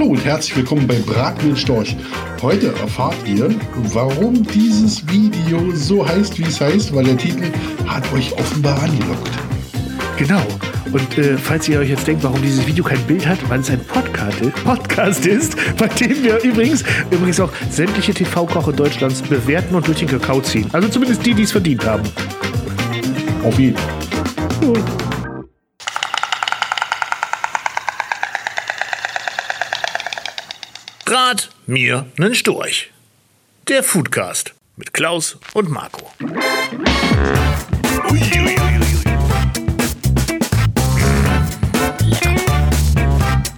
Hallo und herzlich willkommen bei Braten Storch. Heute erfahrt ihr, warum dieses Video so heißt, wie es heißt, weil der Titel hat euch offenbar angelockt. Genau. Und äh, falls ihr euch jetzt denkt, warum dieses Video kein Bild hat, weil es ein Podcast, Podcast ist, bei dem wir übrigens, übrigens auch sämtliche TV-Koche Deutschlands bewerten und durch den Kakao ziehen. Also zumindest die, die es verdient haben. Auf jeden Fall. Rat mir nen Storch. Der Foodcast mit Klaus und Marco. Ui, ui, ui, ui.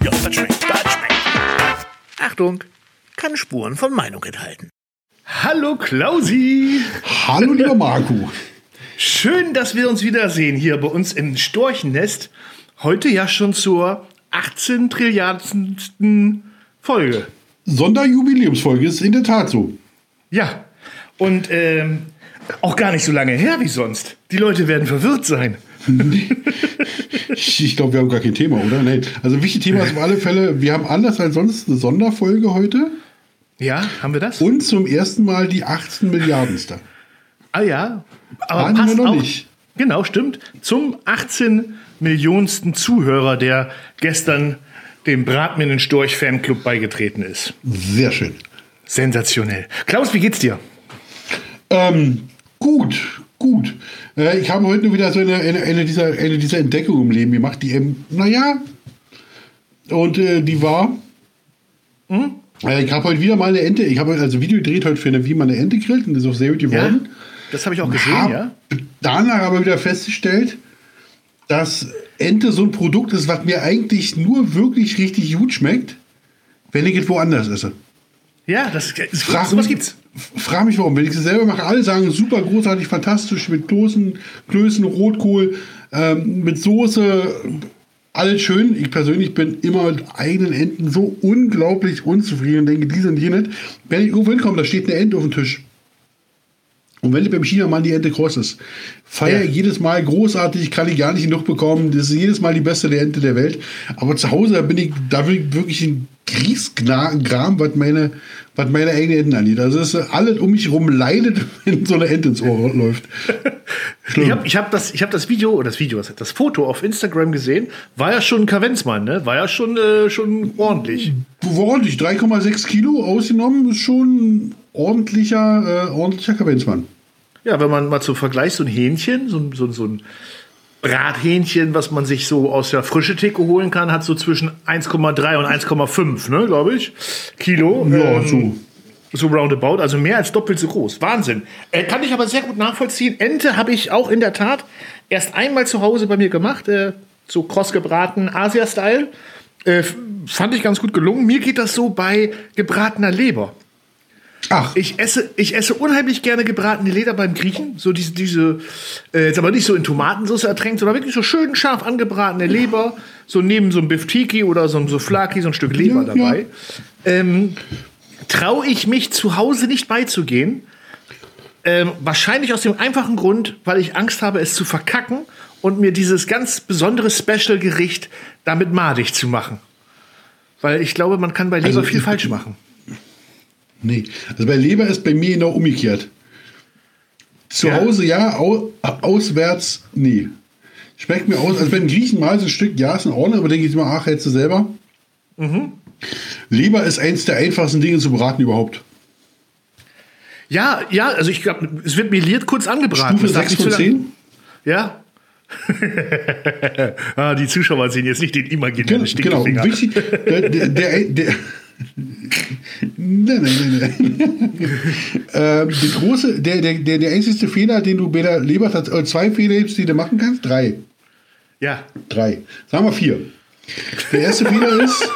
Ja, das schmeckt, das schmeckt. Achtung, kann Spuren von Meinung enthalten. Hallo Klausi. Hallo lieber Marco. Schön, dass wir uns wiedersehen hier bei uns im Storchennest. Heute ja schon zur 18 Trilliardsten Folge. Sonderjubiläumsfolge ist in der Tat so. Ja, und ähm, auch gar nicht so lange her wie sonst. Die Leute werden verwirrt sein. Ich glaube, wir haben gar kein Thema, oder? Nein. Also wichtiges Thema ist auf alle Fälle, wir haben anders als sonst eine Sonderfolge heute. Ja, haben wir das? Und zum ersten Mal die 18 Milliardenste. ah ja, aber Waren wir passt noch auch, nicht. Genau, stimmt. Zum 18 Millionensten Zuhörer, der gestern dem Bratminen Storch Fanclub beigetreten ist. Sehr schön. Sensationell. Klaus, wie geht's dir? Ähm, gut, gut. Äh, ich habe heute nur wieder so eine, eine, eine, dieser, eine dieser Entdeckungen im Leben gemacht, die eben, naja, und äh, die war, äh, ich habe heute wieder mal eine Ente, ich habe heute also ein Video gedreht heute für eine, wie man eine Ente grillt und das ist auch sehr gut geworden. Das habe ich auch gesehen, Hab ja. danach aber wieder festgestellt, dass Ente so ein Produkt ist, was mir eigentlich nur wirklich richtig gut schmeckt, wenn ich es woanders esse. Ja, das, das Frag sowas mich- gibt's. Frag mich warum. Wenn ich es selber mache, alle sagen super großartig, fantastisch mit Klößen, Klößen Rotkohl, ähm, mit Soße, alles schön. Ich persönlich bin immer mit eigenen Enten so unglaublich unzufrieden und denke, die sind hier nicht. Wenn ich irgendwo hinkomme, da steht eine Ente auf dem Tisch. Und wenn beim Chinamann die Ente kross ist, feiere Ja. jedes Mal großartig, kann ich gar nicht genug bekommen. Das ist jedes Mal die beste der Ente der Welt. Aber zu Hause bin ich, da will ich wirklich ein Grießgram, was meine, was meine eigenen Enten angeht. Also es ist alles um mich herum leidet, wenn so eine Ente ins Ohr läuft. Ich habe ich hab das, ich hab das Video, oder das Video, das Foto auf Instagram gesehen. War ja schon ein Kavenzmann, ne? War ja schon, äh, schon ordentlich. Ordentlich, 3,6 Kilo ausgenommen, ist schon ordentlicher, äh, ordentlicher Kavenzmann. Ja, wenn man mal zum Vergleich so ein Hähnchen, so, ein- so, so ein Brathähnchen, was man sich so aus der frische Theke holen kann, hat so zwischen 1,3 und 1,5, ne, glaube ich, Kilo. Ja, Ähm, so. So roundabout, also mehr als doppelt so groß. Wahnsinn. Äh, kann ich aber sehr gut nachvollziehen. Ente habe ich auch in der Tat erst einmal zu Hause bei mir gemacht, äh, so kross gebraten, Asia-Style. Äh, fand ich ganz gut gelungen. Mir geht das so bei gebratener Leber. Ach, Ich esse, ich esse unheimlich gerne gebratene Leder beim Griechen. So diese, diese, äh, jetzt aber nicht so in Tomatensauce ertränkt, sondern wirklich so schön scharf angebratene Leber. So neben so einem Biftiki oder so einem Souflaki, so ein Stück Leber Ja, dabei. Ähm, Traue ich mich zu Hause nicht beizugehen. Ähm, wahrscheinlich aus dem einfachen Grund, weil ich Angst habe, es zu verkacken und mir dieses ganz besondere Special-Gericht damit madig zu machen. Weil ich glaube, man kann bei Leber Also viel falsch machen. Nee, also bei Leber ist bei mir genau umgekehrt. Zu Ja? Hause ja, au, auswärts nee. Schmeckt mir aus, also wenn Griechen mal so ein Stück, ja, ist in Ordnung, aber denke ich immer, ach, hättest du selber. Mhm. Leber ist eins der einfachsten Dinge zu braten überhaupt. Ja, ja, also ich glaube, es wird meliert kurz angebraten. Stufe Das darf 6 nicht von zu lang- 10? Ja. ah, die Zuschauer sehen jetzt nicht den imaginären Genau, genau. Wichtig, der, der, der Nein, nein, nein, nein. ähm, der große, der, der, der, der einzige Fehler, den du bei der Leber, äh, zwei Fehler die du machen kannst, drei. Ja, Drei. Sagen wir vier. Der erste Fehler ist,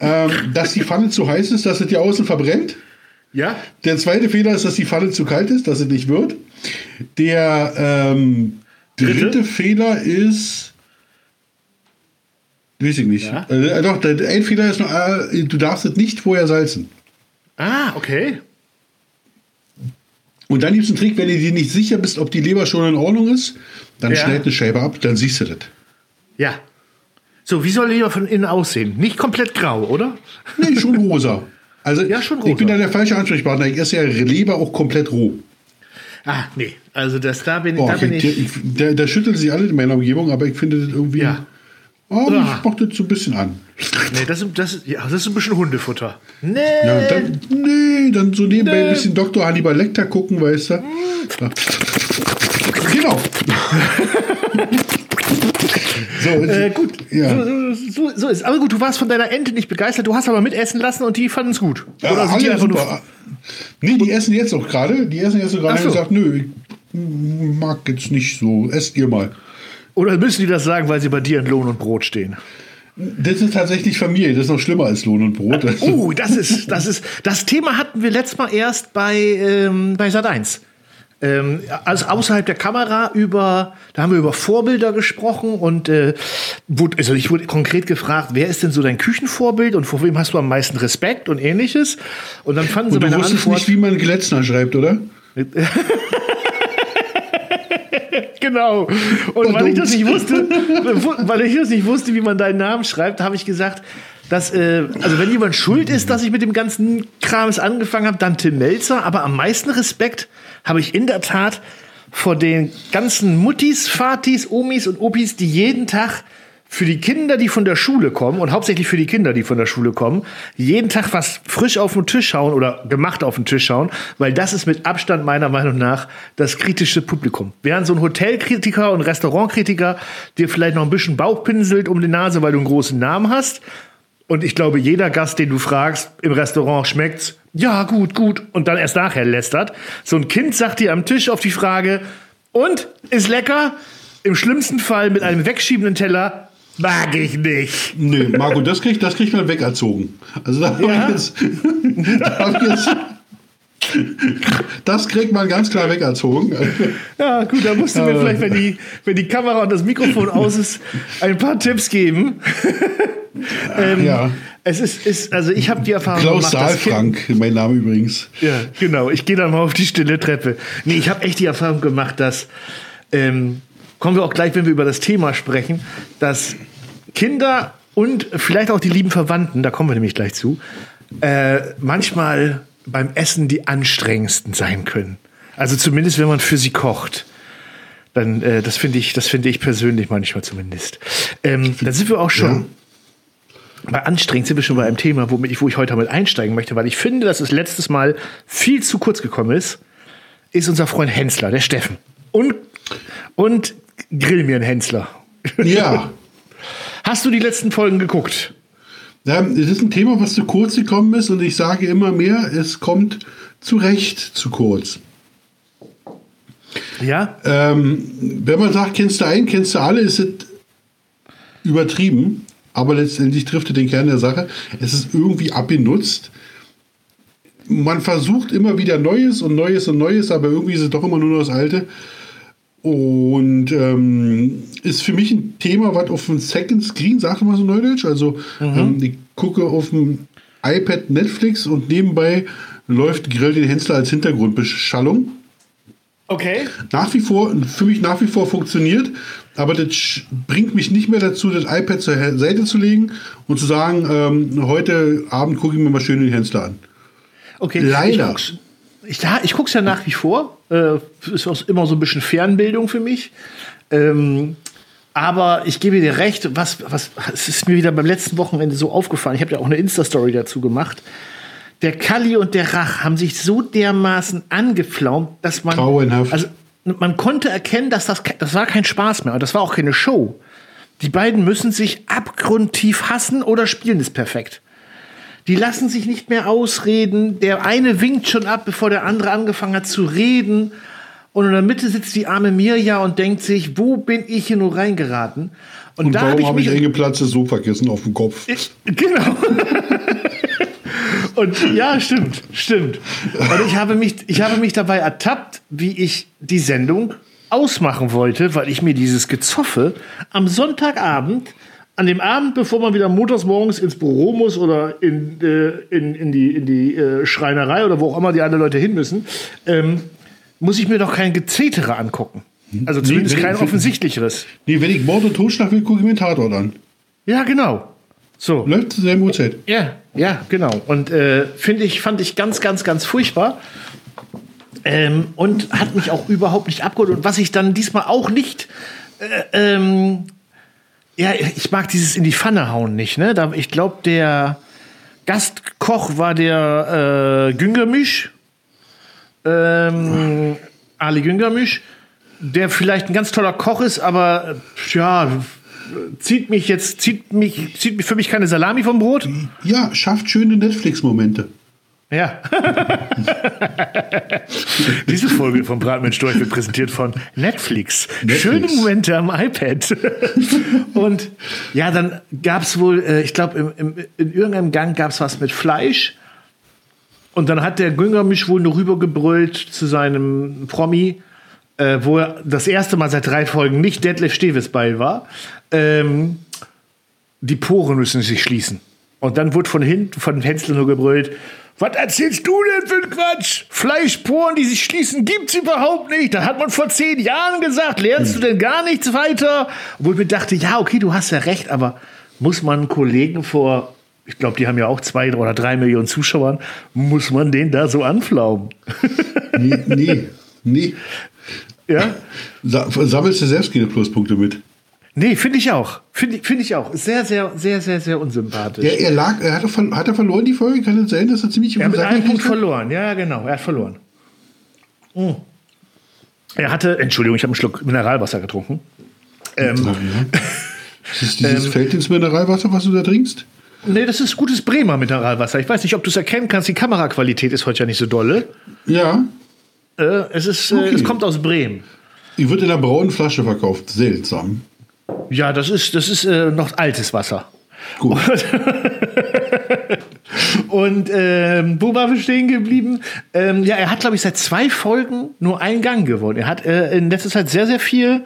ähm, dass die Pfanne zu heiß ist, dass es dir außen verbrennt. ja, Der zweite Fehler ist, dass die Pfanne zu kalt ist, dass es nicht wird. Der ähm, dritte? Dritte? Fehler ist. Weiß ich nicht. Ja? Äh, doch, der, ein Fehler ist, noch, äh, du darfst es nicht vorher salzen. Ah, okay. Und dann gibt es einen Trick, wenn du dir nicht sicher bist, ob die Leber schon in Ordnung ist, dann Ja. schneid eine Scheibe ab, dann siehst du das. Ja. So, wie soll Leber von innen aussehen? Nicht komplett grau, oder? Nee, schon rosa. Also Ja, schon ich bin rosa. da der falsche Ansprechpartner. Ich esse ja Leber auch komplett roh. Ah, nee. Also das, da bin, Boah, da bin ich, ich, da, da schüttelt sich alle in meiner Umgebung, aber ich finde das irgendwie. Ja. Oh, Ah. ich mach das so ein bisschen an. Nee, das, ist- das, ist- ja, das ist ein bisschen Hundefutter. Nee. Ja, dann, nee, dann so nebenbei ein bisschen Dr. Hannibal Lecter gucken, weißt du? Da. Genau. so, Äh, gut. Ja. So, so, so ist. Aber gut, du warst von deiner Ente nicht begeistert. Du hast aber mitessen lassen und die fanden es gut. Ja, Oder sind die einfach nur. super. Nee, die essen jetzt auch gerade. Die essen jetzt gerade so. und gesagt, nö, ich mag jetzt nicht so. Esst ihr mal. Oder müssen die das sagen, weil sie bei dir in Lohn und Brot stehen? Das ist tatsächlich Familie. Das ist noch schlimmer als Lohn und Brot. Also, Oh, das ist, das ist, das Thema hatten wir letztes Mal erst bei, ähm, bei Sat 1. Ähm, also außerhalb der Kamera über, da haben wir über Vorbilder gesprochen und äh, wurde, also ich wurde konkret gefragt, wer ist denn so dein Küchenvorbild und vor wem hast du am meisten Respekt und ähnliches? Und dann fanden sie und du meine wusstest Antwort. nicht, wie man Glätzner schreibt, oder? Genau. Und weil ich das nicht wusste, weil ich das nicht wusste, wie man deinen Namen schreibt, habe ich gesagt, dass, äh, also wenn jemand schuld ist, dass ich mit dem ganzen Krams angefangen habe, dann Tim Melzer. Aber am meisten Respekt habe ich in der Tat vor den ganzen Muttis, Vatis, Omis und Opis, die jeden Tag für die Kinder, die von der Schule kommen und hauptsächlich für die Kinder, die von der Schule kommen, jeden Tag was frisch auf den Tisch schauen oder gemacht auf den Tisch schauen, weil das ist mit Abstand meiner Meinung nach das kritische Publikum. Während so ein Hotelkritiker und Restaurantkritiker dir vielleicht noch ein bisschen Bauch pinselt um die Nase, weil du einen großen Namen hast, und ich glaube, jeder Gast, den du fragst, im Restaurant schmeckt's, ja, gut, gut, und dann erst nachher lästert. So ein Kind sagt dir am Tisch auf die Frage, und, ist lecker? Im schlimmsten Fall mit einem wegschiebenden Teller, mag ich nicht. Nee, Marco, das kriegt das kriegt man wegerzogen. Also da habe Ja? ich jetzt. Da hab ich jetzt das kriegt man ganz klar wegerzogen. Ja, gut, da musst du mir vielleicht, wenn die, wenn die Kamera und das Mikrofon aus ist, ein paar Tipps geben. ähm, Ja. Es ist, ist also ich habe die Erfahrung Klaus gemacht, Kind- Saalfrank, mein Name übrigens. Ja, genau. Ich gehe dann mal auf die stille Treppe. Nee, ich habe echt die Erfahrung gemacht, dass, ähm, kommen wir auch gleich, wenn wir über das Thema sprechen, dass Kinder und vielleicht auch die lieben Verwandten, da kommen wir nämlich gleich zu, äh, manchmal beim Essen die anstrengendsten sein können. Also zumindest, wenn man für sie kocht. Dann, äh, das finde ich, das finde ich persönlich manchmal zumindest. Ähm, dann sind wir auch schon Ja. bei anstrengend sind wir schon bei einem Thema, womit ich, wo ich heute damit einsteigen möchte, weil ich finde, dass es letztes Mal viel zu kurz gekommen ist, ist unser Freund Hensler, der Steffen. Und, und grill mir ein Hensler. Ja. Hast du die letzten Folgen geguckt? Ja, Es ist ein Thema, was zu kurz gekommen ist und ich sage immer mehr, es kommt zu Recht zu kurz. Ja? Ähm, wenn man sagt, kennst du einen, kennst du alle, ist es übertrieben, aber letztendlich trifft es den Kern der Sache. Es ist irgendwie abgenutzt. Man versucht immer wieder Neues und Neues und Neues, aber irgendwie ist es doch immer nur das Alte. Und ähm, ist für mich ein Thema, was auf dem Second Screen, sagt man so neudeutsch, also ähm, ich gucke auf dem iPad Netflix und nebenbei läuft Grill den Hensler als Hintergrundbeschallung Okay. nach wie vor, für mich nach wie vor funktioniert, aber das bringt mich nicht mehr dazu, das iPad zur Seite zu legen und zu sagen, ähm, heute Abend gucke ich mir mal schön den Hensler an. Okay. Leider. Ich ich, ich guck's ja nach wie vor. Äh, ist auch immer so ein bisschen Fernbildung für mich. Ähm, aber ich gebe dir recht, was, was, es ist mir wieder beim letzten Wochenende so aufgefallen. Ich habe ja auch eine Insta-Story dazu gemacht. Der Kalli und der Rach haben sich so dermaßen angepflaumt, dass man. Grauenhaft. Also, man konnte erkennen, dass das, das war kein Spaß mehr. Und das war auch keine Show. Die beiden müssen sich abgrundtief hassen oder spielen es perfekt. Die lassen sich nicht mehr ausreden. Der eine winkt schon ab, bevor der andere angefangen hat zu reden. Und in der Mitte sitzt die arme Mirja und denkt sich, wo bin ich hier nur reingeraten? Und, Und da habe warum ich habe ich mich eingeplatztes Sofakissen auf dem Kopf? ich, genau. Und ja, stimmt, stimmt. Und ich habe mich, ich habe mich dabei ertappt, wie ich die Sendung ausmachen wollte, weil ich mir dieses Gezoffe am Sonntagabend, an dem Abend, bevor man wieder montags morgens ins Büro muss oder in, äh, in, in die, in die äh, Schreinerei oder wo auch immer die anderen Leute hin müssen, ähm, muss ich mir doch kein Gezetere angucken. Also zumindest wenn- kein wenn- offensichtlicheres. Nee, wenn ich Mord und Totschlag will, gucke ich mir einen Tatort an. Ja, genau. So. Läuft zur selben Uhrzeit. Ja, ja, genau. Und äh, finde ich, fand ich ganz, ganz, ganz furchtbar. Ähm, und hat mich auch überhaupt nicht abgeholt. Und was ich dann diesmal auch nicht. Äh, ähm, ja, ich mag dieses in die Pfanne hauen nicht. Ne? Da, ich glaube, der Gastkoch war der äh, Güngermisch. Ähm, Ali Güngermisch. Der vielleicht ein ganz toller Koch ist, aber ja, zieht mich jetzt, zieht mich, zieht für mich keine Salami vom Brot. Ja, schafft schöne Netflix-Momente. Ja. Diese Folge vom Bratmensch durch wird präsentiert von Netflix. Netflix. Schöne Momente am iPad. Und ja, dann gab es wohl, äh, ich glaube, in irgendeinem Gang gab es was mit Fleisch. Und dann hat der Günger mich wohl nur rübergebrüllt zu seinem Promi, äh, wo er das erste Mal seit drei Folgen nicht Detlef Steves bei war. Ähm, die Poren müssen sich schließen. Und dann wurde von hinten von Hensler nur gebrüllt, was erzählst du denn für ein Quatsch? Fleischporen, die sich schließen, gibt's überhaupt nicht. Das hat man vor zehn Jahren gesagt. Lernst du denn gar nichts weiter? Wo ich mir dachte, ja, okay, du hast ja recht, aber muss man einen Kollegen vor, ich glaube, die haben ja auch zwei oder drei Millionen Zuschauern, muss man den da so anflaumen? Nee, nee, nee. ja? Sa sammelst du selbst keine Pluspunkte mit. Nee, finde ich auch. Finde find ich auch. Sehr, sehr, sehr, sehr, sehr unsympathisch. Er, er lag, er hat, er ver- hat er verloren die Folge? Kann es sein, dass er ziemlich Er hat einem Punkt hat? verloren. Ja, genau. Er hat verloren. Mm. Er hatte, Entschuldigung, ich habe einen Schluck Mineralwasser getrunken. Ähm, ja. Ist das dieses Felddienstmineralwasser, was du da trinkst? nee, das ist gutes Bremer Mineralwasser. Ich weiß nicht, ob du es erkennen kannst. Die Kameraqualität ist heute ja nicht so dolle. Ja. Äh, es, ist, äh, Okay. es kommt aus Bremen. Die wird in einer braunen Flasche verkauft. Seltsam. Ja, das ist, das ist äh, noch altes Wasser. Gut. Und ähm, wo wir stehen geblieben? Ähm, ja, er hat, glaube ich, seit zwei Folgen nur einen Gang gewonnen. Er hat äh, in letzter Zeit sehr, sehr viel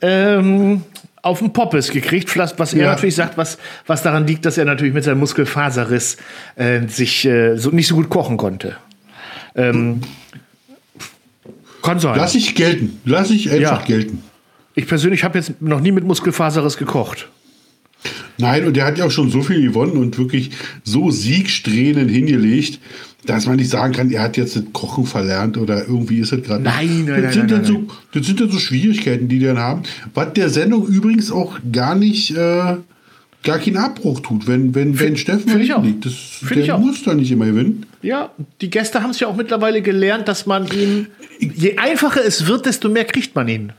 ähm, auf den Poppes gekriegt, was was er Ja. natürlich sagt, was, was daran liegt, dass er natürlich mit seinem Muskelfaserriss äh, sich äh, so, nicht so gut kochen konnte. Ähm, kann sein. Lass ich gelten. Lass ich einfach Ja. gelten. Ich persönlich habe jetzt noch nie mit Muskelfaserriss gekocht. Nein, und der hat ja auch schon so viel gewonnen und wirklich so Siegsträhnen hingelegt, dass man nicht sagen kann, er hat jetzt das Kochen verlernt oder irgendwie ist es gerade. Nein, nein, das nein, sind nein, so, Das sind dann so Schwierigkeiten, die die dann haben. Was der Sendung übrigens auch gar nicht, äh, gar keinen Abbruch tut, wenn, wenn, wenn Steffen liegt. Das, Find der muss da nicht immer gewinnen. Ja, die Gäste haben es ja auch mittlerweile gelernt, dass man ihn, je einfacher es wird, desto mehr kriegt man ihn.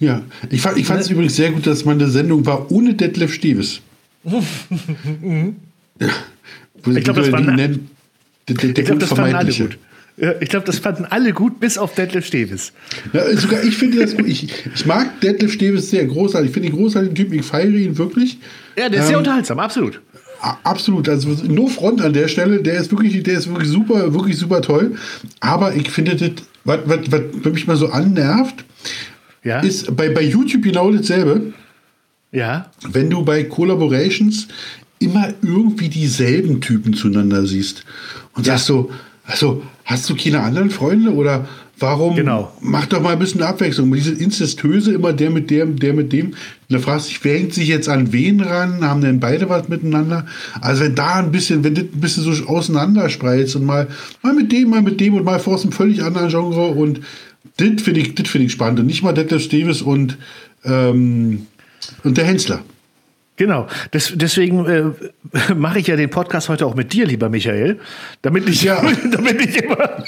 Ja, ich fand ich Ne? es übrigens sehr gut, dass meine Sendung war ohne Detlef Steves. ja. Ich glaub, das war na- der, der, Ich glaube, das fanden alle gut. Ich glaube, das fanden alle gut, bis auf Detlef Steves. Ja, sogar ich finde das gut. Ich, ich mag Detlef Steves sehr großartig. Ich finde ihn großartigen Typ. Ich feiere ihn wirklich. Ja, der ist sehr unterhaltsam, absolut. Absolut. Also no front an der Stelle. Der ist wirklich, der ist wirklich super, wirklich super toll. Aber ich finde das, was mich mal so annervt, Ja, ist bei, bei YouTube genau dasselbe. ja, wenn du bei Collaborations immer irgendwie dieselben Typen zueinander siehst und sagst so, also hast du keine anderen Freunde oder warum Genau. mach doch mal ein bisschen Abwechslung. Diese Inzestöse, immer der mit dem, der mit dem. Und da fragst du dich, wer hängt sich jetzt an wen ran? Haben denn beide was miteinander? Also wenn da ein bisschen, wenn das ein bisschen so auseinanderspreizt und mal, mal mit dem, mal mit dem und mal vor einem völlig anderen Genre und das finde ich, das finde ich spannend. Und nicht mal Detlef Steves und, ähm, und der Hensler. genau. Des, deswegen äh, mache ich ja den Podcast heute auch mit dir, lieber Michael, damit nicht, Ja. damit nicht immer,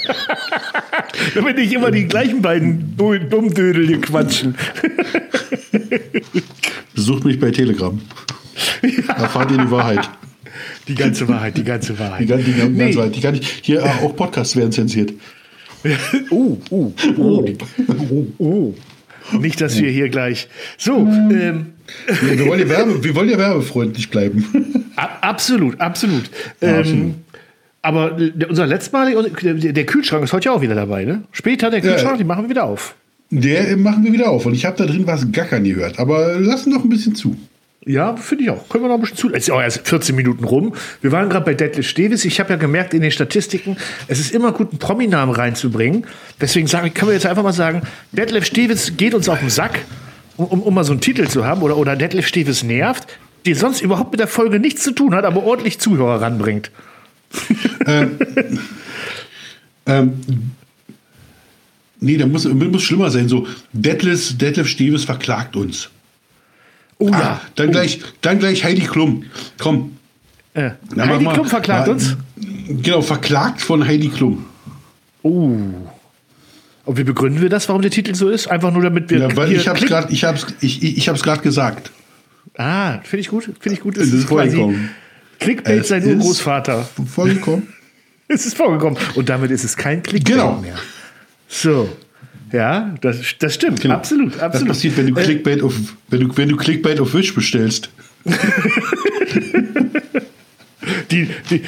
damit nicht immer die gleichen beiden Du- Dummdödel hier quatschen. Besucht mich bei Telegram. Erfahrt ihr die Wahrheit. Die ganze Wahrheit, die ganze Die, Wahrheit. ganze- die, ganze Nee. Wahrheit. Die kann ich, hier äh, auch Podcasts werden zensiert. Oh, oh, oh, oh. Nicht, dass wir hier gleich. So, ähm, Wir, wir, wollen ja Werbe, wir wollen ja werbefreundlich bleiben. absolut, absolut. Ja, ähm. Aber der, unser letztmaliger, der, Kühlschrank ist heute ja auch wieder dabei, ne? Später der Kühlschrank, Ja. die machen wir wieder auf. Der äh, machen wir wieder auf. Und ich habe da drin was gackern gehört. Aber lassen noch ein bisschen zu. Ja, finde ich auch. Können wir noch ein bisschen zu. Es ist auch erst 14 Minuten rum. Wir waren gerade bei Detlef Stevis. Ich habe ja gemerkt in den Statistiken, es ist immer gut, einen Prominamen reinzubringen. Deswegen sage ich, können wir jetzt einfach mal sagen, Detlef Stevis geht uns auf den Sack, um, um, mal so einen Titel zu haben. Oder, oder Detlef Stevis nervt. die sonst überhaupt mit der Folge nichts zu tun hat, aber ordentlich Zuhörer ranbringt. ähm, ähm, nee, da muss, muss schlimmer sein. So, Detlef, Detlef Steves verklagt uns. Oh Ah, ja. dann, oh. gleich, dann gleich Heidi Klum. Komm. Äh, Na, Heidi mal. Klum verklagt Ja, uns. Genau, verklagt von Heidi Klum. Oh. Und wie begründen wir das, warum der Titel so ist? Einfach nur damit wir. Ja, weil ich hab's klick- gerade ich hab's, ich, ich, ich hab's grad gesagt. Ah, finde ich gut. Finde ich gut. Es ist vorgekommen. Clickbait Es sein Urgroßvater. Vorgekommen. Es ist vorgekommen. Und damit ist es kein Clickbait Genau. mehr. So. Ja, das, das stimmt. Absolut, Das absolut. passiert, wenn du Äh, Clickbait auf, wenn du, wenn du Clickbait auf Wish bestellst. die, die,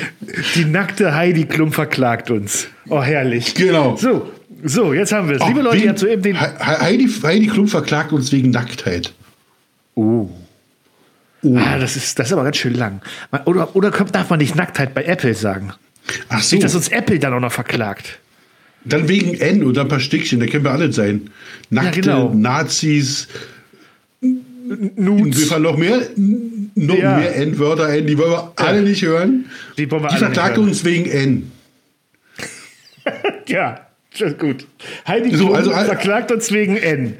die nackte Heidi Klum verklagt uns. Oh, herrlich. Genau. So, so jetzt haben wir es. Liebe Leute, ihr habt soeben den. He- He- Heidi, Heidi Klum verklagt uns wegen Nacktheit. Oh. Ah, das ist, das ist aber ganz schön lang. Oder, oder darf man nicht Nacktheit bei Apple sagen? Ach so, Nicht, dass uns Apple dann auch noch verklagt. Dann wegen N oder ein paar Stückchen, da können wir alle sein. Nackte genau. Nazis, wir Nudes. fallen noch mehr, noch Ja. mehr N-Wörter ein, die wollen wir alle nicht hören. Die wollen wir Die alle nicht verklagt hören. uns wegen N. Ja, das ist gut. Heidi So, also verklagt uns wegen N.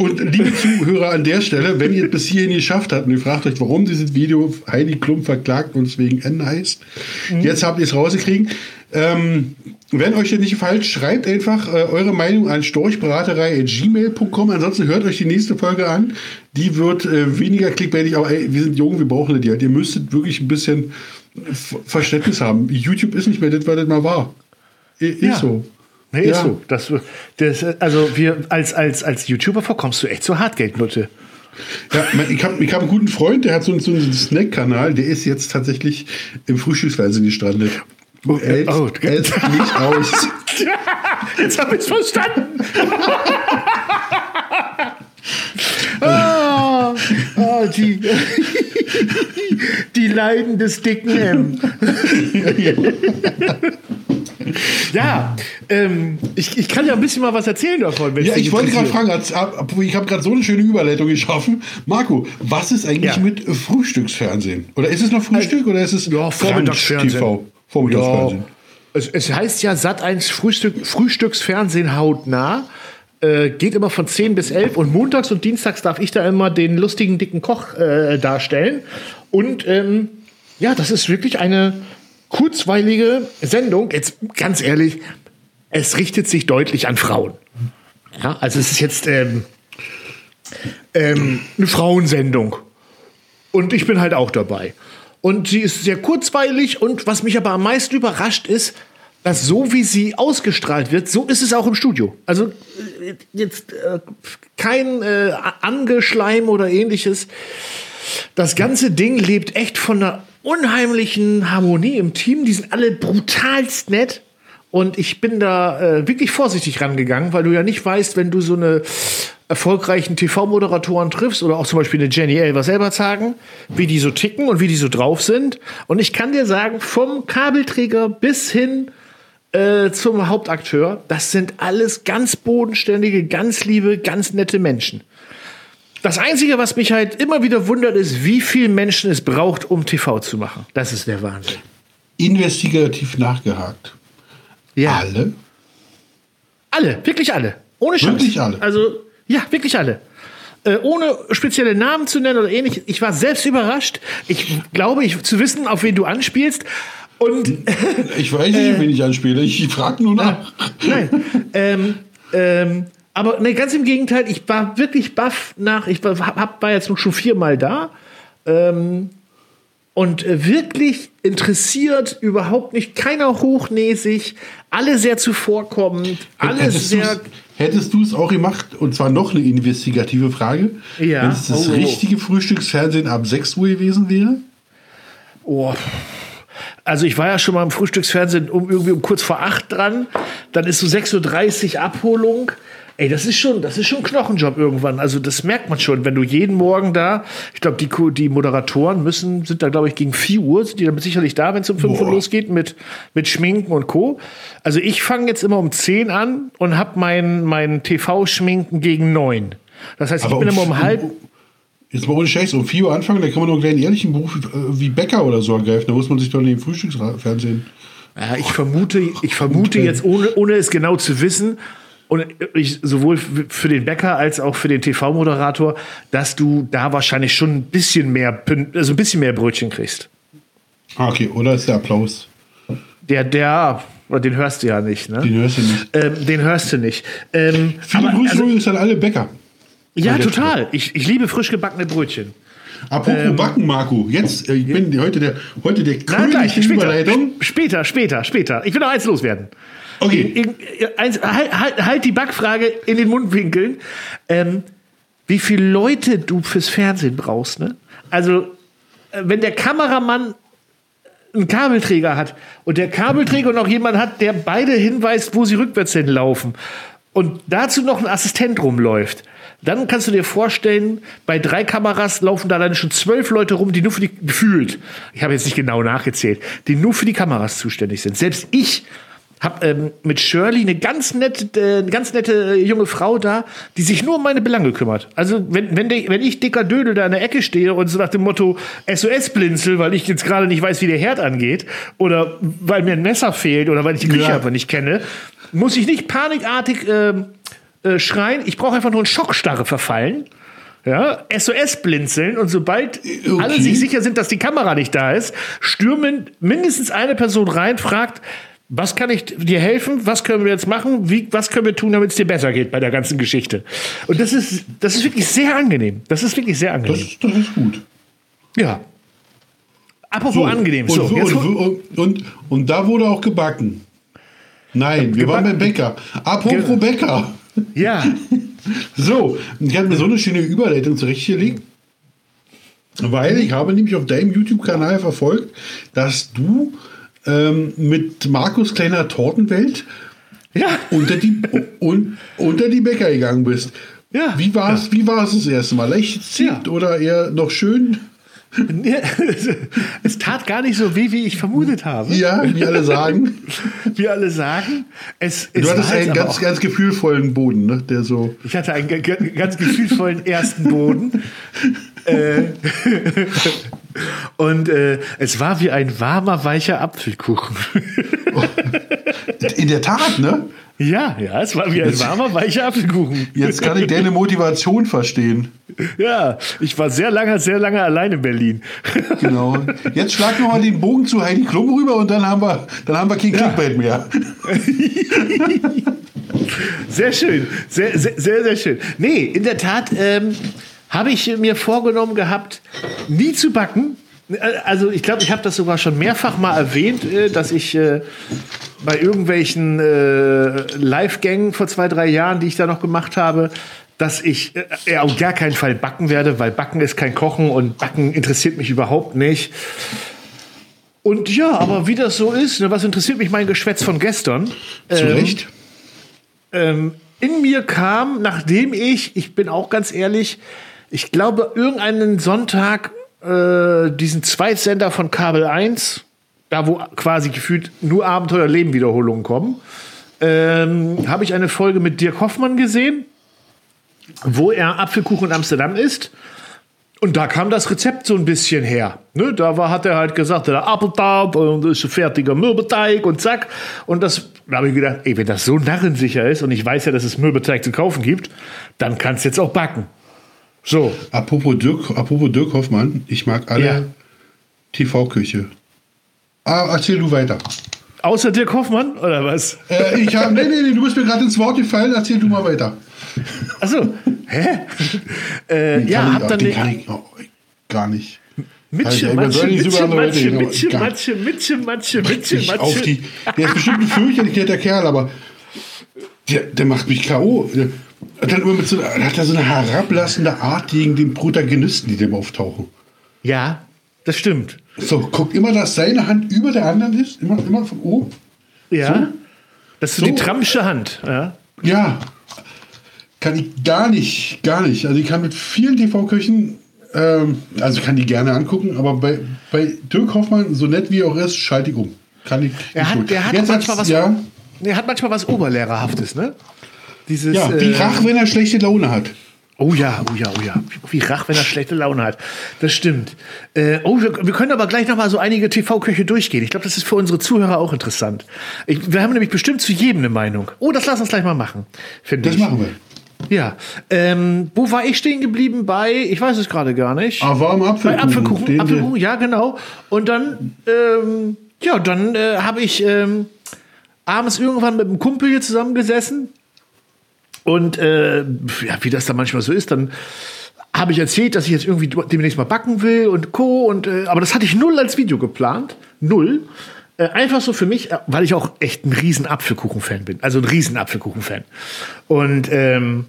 Und liebe Zuhörer an der Stelle, wenn ihr es bis hierhin geschafft habt und ihr fragt euch, warum dieses Video Heidi Klum verklagt uns wegen N heißt, Mhm. jetzt habt ihr es rausgekriegt. Ähm, wenn euch das nicht gefällt, schreibt einfach äh, eure Meinung an storchbraterei.gmail.com. Ansonsten hört euch die nächste Folge an. Die wird äh, weniger clickbaitig, aber ey, wir sind jung, wir brauchen das ja. Ihr müsstet wirklich ein bisschen Ver- Verständnis haben. YouTube ist nicht mehr das, was das mal war. Ist Ja. so. Nee, ist Ja. so. Das, das, also wir als, als, als YouTuber verkommst du echt zur Hartgeldnutte. Ja, ich habe ich hab einen guten Freund, der hat so, einen- so einen Snack-Kanal, der ist jetzt tatsächlich im Frühstücksfernsehen gestrandet. Oh, hält oh, hält nicht aus. Jetzt habe ich es verstanden. ah, ah, die, die Leiden des dicken M. ja, ähm, ich, ich kann ja ein bisschen mal was erzählen davon. Ja, ich wollte gerade fragen, als- ab- ich habe gerade so eine schöne Überleitung geschaffen. Marco, was ist eigentlich Ja. mit Frühstücksfernsehen? Oder ist es noch Frühstück oder ist es Ja, Vormittagsfernsehen. TV? Vormittagsfernsehen. Ja, es, es heißt ja Sat 1 Frühstück, Frühstücksfernsehen hautnah. Äh, geht immer von 10 bis 11 und montags und dienstags darf ich da immer den lustigen dicken Koch äh, darstellen. Und ähm, ja, das ist wirklich eine kurzweilige Sendung. Jetzt ganz ehrlich, es richtet sich deutlich an Frauen. Ja, also es ist jetzt ähm, ähm, eine Frauensendung. Und ich bin halt auch dabei. Und sie ist sehr kurzweilig und was mich aber am meisten überrascht ist, dass so wie sie ausgestrahlt wird, so ist es auch im Studio. Also äh, jetzt äh, kein äh, Angeschleim oder ähnliches. Das ganze Ding lebt echt von einer unheimlichen Harmonie im Team. Die sind alle brutalst nett. Und ich bin da äh, wirklich vorsichtig rangegangen, weil du ja nicht weißt, wenn du so eine erfolgreichen TV-Moderatoren triffst oder auch zum Beispiel eine Jenny Elver selber sagen, wie die so ticken und wie die so drauf sind. Und ich kann dir sagen, vom Kabelträger bis hin äh, zum Hauptakteur, das sind alles ganz bodenständige, ganz liebe, ganz nette Menschen. Das Einzige, was mich halt immer wieder wundert, ist, wie viele Menschen es braucht, um TV zu machen. Das ist der Wahnsinn. Investigativ nachgehakt. Ja. Alle? Alle, wirklich alle. Ohne Scheiß. Wirklich alle? Also, ja, wirklich alle. Äh, ohne spezielle Namen zu nennen oder ähnlich. Ich war selbst überrascht. Ich glaube, ich zu wissen, auf wen du anspielst. Und Ich weiß nicht, wen ich anspiele. Ich frage nur nach. nein, ähm, ähm, aber nee, ganz im Gegenteil. Ich war wirklich baff nach. Ich war, hab, war jetzt schon viermal da. Ähm, und äh, wirklich interessiert, überhaupt nicht, keiner hochnäsig, alle sehr zuvorkommend, alle Hättest sehr. du's- Hättest du es auch gemacht, und zwar noch eine investigative Frage, Ja. wenn es das oh. richtige Frühstücksfernsehen ab 6 Uhr gewesen wäre? Oh. Also ich war ja schon mal im Frühstücksfernsehen um irgendwie um kurz vor acht dran. Dann ist so 6.30 Uhr Abholung. Ey, das ist schon, das ist schon ein Knochenjob irgendwann. Also das merkt man schon, wenn du jeden Morgen da, ich glaube, die, die Moderatoren müssen, sind da, glaube ich, gegen 4 Uhr, sind die damit sicherlich da, wenn es um 5 Uhr losgeht mit, mit Schminken und Co. Also ich fange jetzt immer um 10 an und habe mein, mein TV-Schminken gegen 9. Das heißt, ich bin immer um halb. Jetzt mal ohne Scheiß, um 4 Uhr anfangen, da kann man noch einen kleinen ehrlichen Beruf äh, wie Bäcker oder so ergreifen. Da muss man sich doch in den Frühstücksfernsehen. Ja, ich vermute, ich vermute äh, jetzt, ohne, ohne es genau zu wissen, und ich, sowohl für den Bäcker als auch für den TV-Moderator, dass du da wahrscheinlich schon ein bisschen mehr, also ein bisschen mehr Brötchen kriegst. Ah, okay, oder ist der Applaus? Der, der, den hörst du ja nicht, ne? Den hörst du nicht. Ähm, den hörst du nicht. Ähm, Viele aber, Grüße also, übrigens an alle Bäcker. ja, total. Ich, ich liebe frisch gebackene Brötchen. Apropos Ähm, Backen, Marco. Jetzt, äh, ich bin heute der, heute der Nein, König gleich, später, Überleitung. später, später, später. Ich will noch eins loswerden. Okay. Eins, halt, halt, halt die Backfrage in den Mundwinkeln. Ähm, wie viele Leute du fürs Fernsehen brauchst, ne? Also, äh, wenn der Kameramann einen Kabelträger hat und der Kabelträger noch jemand hat, der beide hinweist, wo sie rückwärts hinlaufen und dazu noch ein Assistent rumläuft, dann kannst du dir vorstellen, bei drei Kameras laufen da dann schon zwölf Leute rum, die nur für die, gefühlt, ich habe jetzt nicht genau nachgezählt, die nur für die Kameras zuständig sind. Selbst ich habe ähm, mit Shirley eine ganz nette, äh, ganz nette äh, junge Frau da, die sich nur um meine Belange kümmert. Also wenn, wenn, der, wenn ich dicker Dödel da in der Ecke stehe und so nach dem Motto SOS blinzel, weil ich jetzt gerade nicht weiß, wie der Herd angeht, oder weil mir ein Messer fehlt oder weil ich die Küche Ja. einfach nicht kenne, muss ich nicht panikartig ähm, äh, schreien. Ich brauche einfach nur in Schockstarre verfallen. Ja, SOS blinzeln und sobald Okay. alle sich sicher sind, dass die Kamera nicht da ist, stürmen mindestens eine Person rein, fragt, was kann ich dir helfen? Was können wir jetzt machen? Wie, was können wir tun, damit es dir besser geht bei der ganzen Geschichte? Und das ist, das ist wirklich sehr angenehm. Das ist wirklich sehr angenehm. Das, das ist gut. ja. Apropos angenehm. Und, So, und, jetzt, und, und, und, da wurde auch gebacken. Nein, wir waren beim Bäcker. Apropos Ge- Bäcker. ja, So, ich habe mir so eine schöne Überleitung zurechtgelegt, weil ich habe nämlich auf deinem YouTube-Kanal verfolgt, dass du ähm, mit Markus kleiner Tortenwelt ja. unter die, un, unter die Bäcker gegangen bist. Ja. Wie war es wie war's das erste Mal? Leicht zieht Ja. oder eher noch schön? es tat gar nicht so weh, wie ich vermutet habe. Ja, wie alle sagen. Wie alle sagen. Es, es Du hattest einen ganz, ganz gefühlvollen Boden, ne? der so. Ich hatte einen ganz gefühlvollen ersten Boden. Äh, und äh, es war wie ein warmer, weicher Apfelkuchen. In der Tat, ne? ja, ja, es war wie ein warmer, weicher Apfelkuchen. Jetzt kann ich deine Motivation verstehen. Ja, ich war sehr lange, sehr lange allein in Berlin. Genau. Jetzt schlag noch mal den Bogen zu Heidi Klum rüber und dann haben wir, dann haben wir kein Clickbait mehr. Sehr schön, sehr, sehr, sehr, sehr schön. Nee, in der Tat ähm, habe ich mir vorgenommen gehabt, nie zu backen. Äh, Also ich glaube, ich habe das sogar schon mehrfach mal erwähnt, äh, dass ich äh, bei irgendwelchen äh, Live-Gängen vor zwei, drei Jahren, die ich da noch gemacht habe, dass ich äh, auf gar keinen Fall backen werde, weil Backen ist kein Kochen und Backen interessiert mich überhaupt nicht. Und ja, aber wie das so ist, ne, was interessiert mich mein Geschwätz von gestern? Zu Recht. ähm, in mir kam, nachdem ich, ich bin auch ganz ehrlich, ich glaube, irgendeinen Sonntag äh, diesen Zweitsender von Kabel 1, da wo quasi gefühlt nur Abenteuerleben-Wiederholungen kommen, ähm, habe ich eine Folge mit Dirk Hoffmann gesehen, wo er Apfelkuchen in Amsterdam isst. Und da kam das Rezept so ein bisschen her. Ne, da war, hat er halt gesagt, der Apfeltaub und ist ein fertiger Mürbeteig und zack. Und das, da habe ich gedacht, ey, wenn das so narrensicher ist und ich weiß ja, dass es Mürbeteig zu kaufen gibt, dann kannst du jetzt auch backen. So, Apropos Dirk, apropos Dirk Hoffmann, ich mag alle Ja. TV-Küche. Ah, erzähl du weiter. außer Dirk Hoffmann oder was? Äh, ich habe, nee, nee, nee, du bist mir gerade ins Wort gefallen, erzähl du mal weiter. Achso, hä? äh, ja, hab dann den kann ich oh, gar nicht. Mitsche, Matsche, nicht Mitsche, Matsche, Mitsche, Matsche, Mitsche, Matsche, Mitsche, Matsche. der ist bestimmt ein fürchterlich netter Kerl, aber der, der macht mich K.O. Hat dann immer mit so, hat da so eine herablassende Art gegen den Protagonisten, die dem auftauchen. Ja, das stimmt. So, guckt immer, dass seine Hand über der anderen ist, immer, immer von oben. Ja. Das ist so So. die Tramsche Hand. Ja. Ja, kann ich gar nicht, gar nicht. Also ich kann mit vielen TV-Köchen, ähm, also kann die gerne angucken, aber bei, bei Dirk Hoffmann, so nett wie er auch ist, schalte ich um. Kann ich Er hat, der hat Jetzt manchmal was. Ja, Der hat manchmal was Oberlehrerhaftes, ne? Dieses. ja wie äh, Rach, wenn er schlechte Laune hat. Oh ja, oh ja, oh ja. Wie Rach, wenn er schlechte Laune hat. Das stimmt. Äh, oh, wir, wir, können aber gleich noch mal so einige TV-Köche durchgehen. Ich glaube, das ist für unsere Zuhörer auch interessant. Ich, wir haben nämlich bestimmt zu jedem eine Meinung. Oh, das lass uns gleich mal machen. Das ich. machen wir. Ja. Ähm, wo war ich stehen geblieben? Bei, ich weiß es gerade gar nicht. Ah, war am Apfelkuchen. Bei Apfelkuchen, Apfelkuchen ja, genau. Und dann, ähm, ja, dann äh, habe ich ähm, abends irgendwann mit einem Kumpel hier zusammengesessen und äh, ja, wie das da manchmal so ist, dann habe ich erzählt, dass ich jetzt irgendwie demnächst mal backen will und Co. Und, äh, aber das hatte ich null als Video geplant. Null. Äh, einfach so für mich, äh, weil ich auch echt ein riesen Apfelkuchen-Fan bin. Also ein riesen Apfelkuchen-Fan. Und ähm,